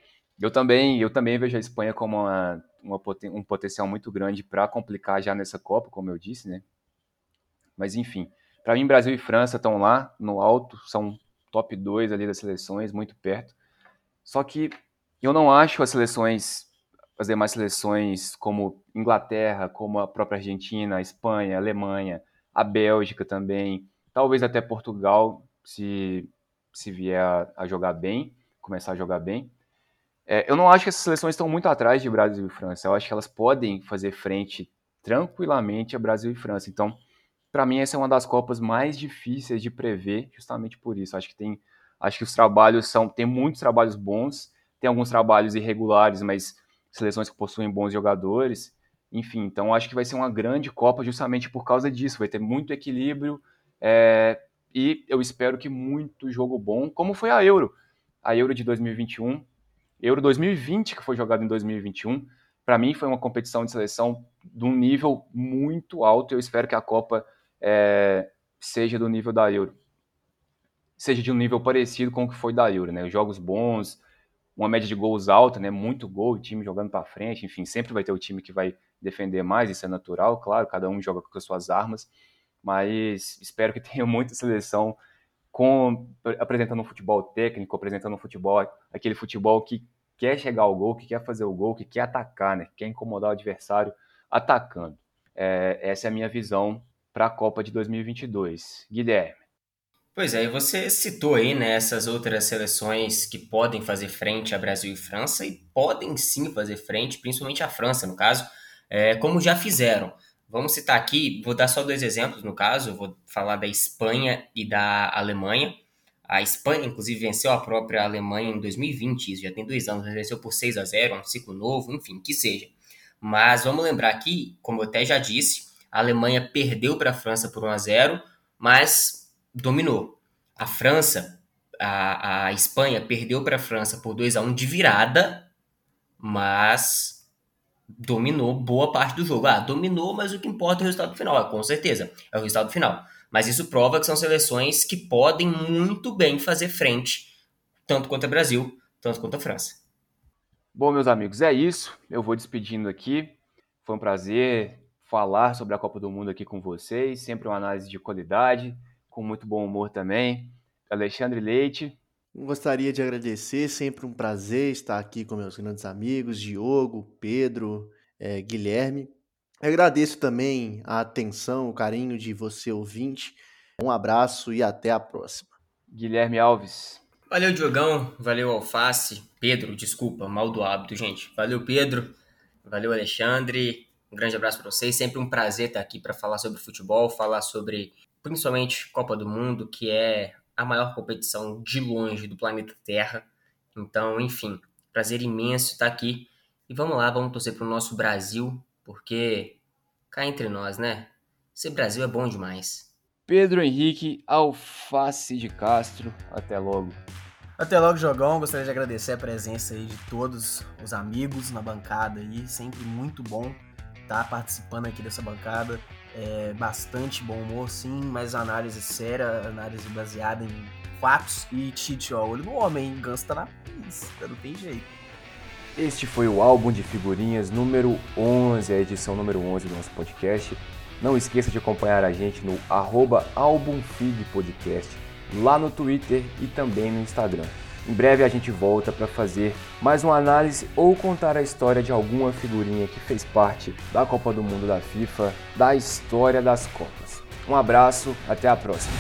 eu também eu também vejo a Espanha como uma, uma um potencial muito grande para complicar já nessa Copa, como eu disse, né? Mas enfim, para mim, Brasil e França estão lá no alto, são top 2 ali das seleções, muito perto. Só que eu não acho as seleções, as demais seleções, como Inglaterra, como a própria Argentina, a Espanha, a Alemanha, a Bélgica também, talvez até Portugal, se, se vier a, a jogar bem, começar a jogar bem. É, eu não acho que essas seleções estão muito atrás de Brasil e França. Eu acho que elas podem fazer frente tranquilamente a Brasil e França. Então, para mim essa é uma das copas mais difíceis de prever, justamente por isso. Acho que tem, acho que os trabalhos são, tem muitos trabalhos bons, tem alguns trabalhos irregulares, mas seleções que possuem bons jogadores. Enfim, então acho que vai ser uma grande Copa justamente por causa disso. Vai ter muito equilíbrio é, e eu espero que muito jogo bom, como foi a Euro. A Euro de 2021, Euro 2020, que foi jogada em 2021, para mim foi uma competição de seleção de um nível muito alto. Eu espero que a Copa é, seja do nível da Euro. Seja de um nível parecido com o que foi da Euro, né? Jogos bons, uma média de gols alta, né? Muito gol, o time jogando para frente, enfim, sempre vai ter o time que vai defender mais, isso é natural, claro, cada um joga com as suas armas, mas espero que tenha muita seleção com apresentando um futebol técnico, apresentando um futebol, aquele futebol que quer chegar ao gol, que quer fazer o gol, que quer atacar, né? Que quer incomodar o adversário atacando. É, essa é a minha visão para a Copa de 2022. Guilherme.
Pois é, e você citou aí né, essas outras seleções que podem fazer frente a Brasil e França e podem sim fazer frente, principalmente a França, no caso, é, como já fizeram. Vamos citar aqui, vou dar só dois exemplos no caso, vou falar da Espanha e da Alemanha. A Espanha, inclusive, venceu a própria Alemanha em 2020, isso já tem dois anos, venceu por 6 a 0 um ciclo novo, enfim, que seja. Mas vamos lembrar aqui, como eu até já disse, a Alemanha perdeu para a França por 1 a 0, mas dominou. A França, a, a Espanha perdeu para a França por 2 a 1 de virada, mas dominou boa parte do jogo. Ah, dominou, mas o que importa é o resultado final, é, com certeza, é o resultado final. Mas isso prova que são seleções que podem muito bem fazer frente, tanto contra o Brasil, tanto quanto a França.
Bom, meus amigos, é isso. Eu vou despedindo aqui. Foi um prazer falar sobre a Copa do Mundo aqui com vocês. Sempre uma análise de qualidade, com muito bom humor também. Alexandre Leite.
Gostaria de agradecer, sempre um prazer estar aqui com meus grandes amigos, Diogo, Pedro, é, Guilherme. Agradeço também a atenção, o carinho de você ouvinte. Um abraço e até a próxima.
Guilherme Alves.
Valeu, Diogão. Valeu, Alface. Pedro, desculpa, mal do hábito, gente. Valeu, Pedro. Valeu, Alexandre. Um grande abraço para vocês. Sempre um prazer estar aqui para falar sobre futebol, falar sobre principalmente Copa do Mundo, que é a maior competição de longe do planeta Terra. Então, enfim, prazer imenso estar aqui. E vamos lá, vamos torcer para o nosso Brasil, porque cá entre nós, né? Ser Brasil é bom demais.
Pedro Henrique Alface de Castro, até logo.
Até logo, Jogão. Gostaria de agradecer a presença aí de todos os amigos na bancada aí. Sempre muito bom estar participando aqui dessa bancada. É bastante bom humor, sim, mas análise séria, análise baseada em fatos. E Tite, ó, olho no homem? Ganso tá na pista, não tem jeito.
Este foi o álbum de figurinhas número 11, a edição número 11 do nosso podcast. Não esqueça de acompanhar a gente no arroba Podcast lá no Twitter e também no Instagram. Em breve a gente volta para fazer mais uma análise ou contar a história de alguma figurinha que fez parte da Copa do Mundo da FIFA, da história das Copas. Um abraço, até a próxima.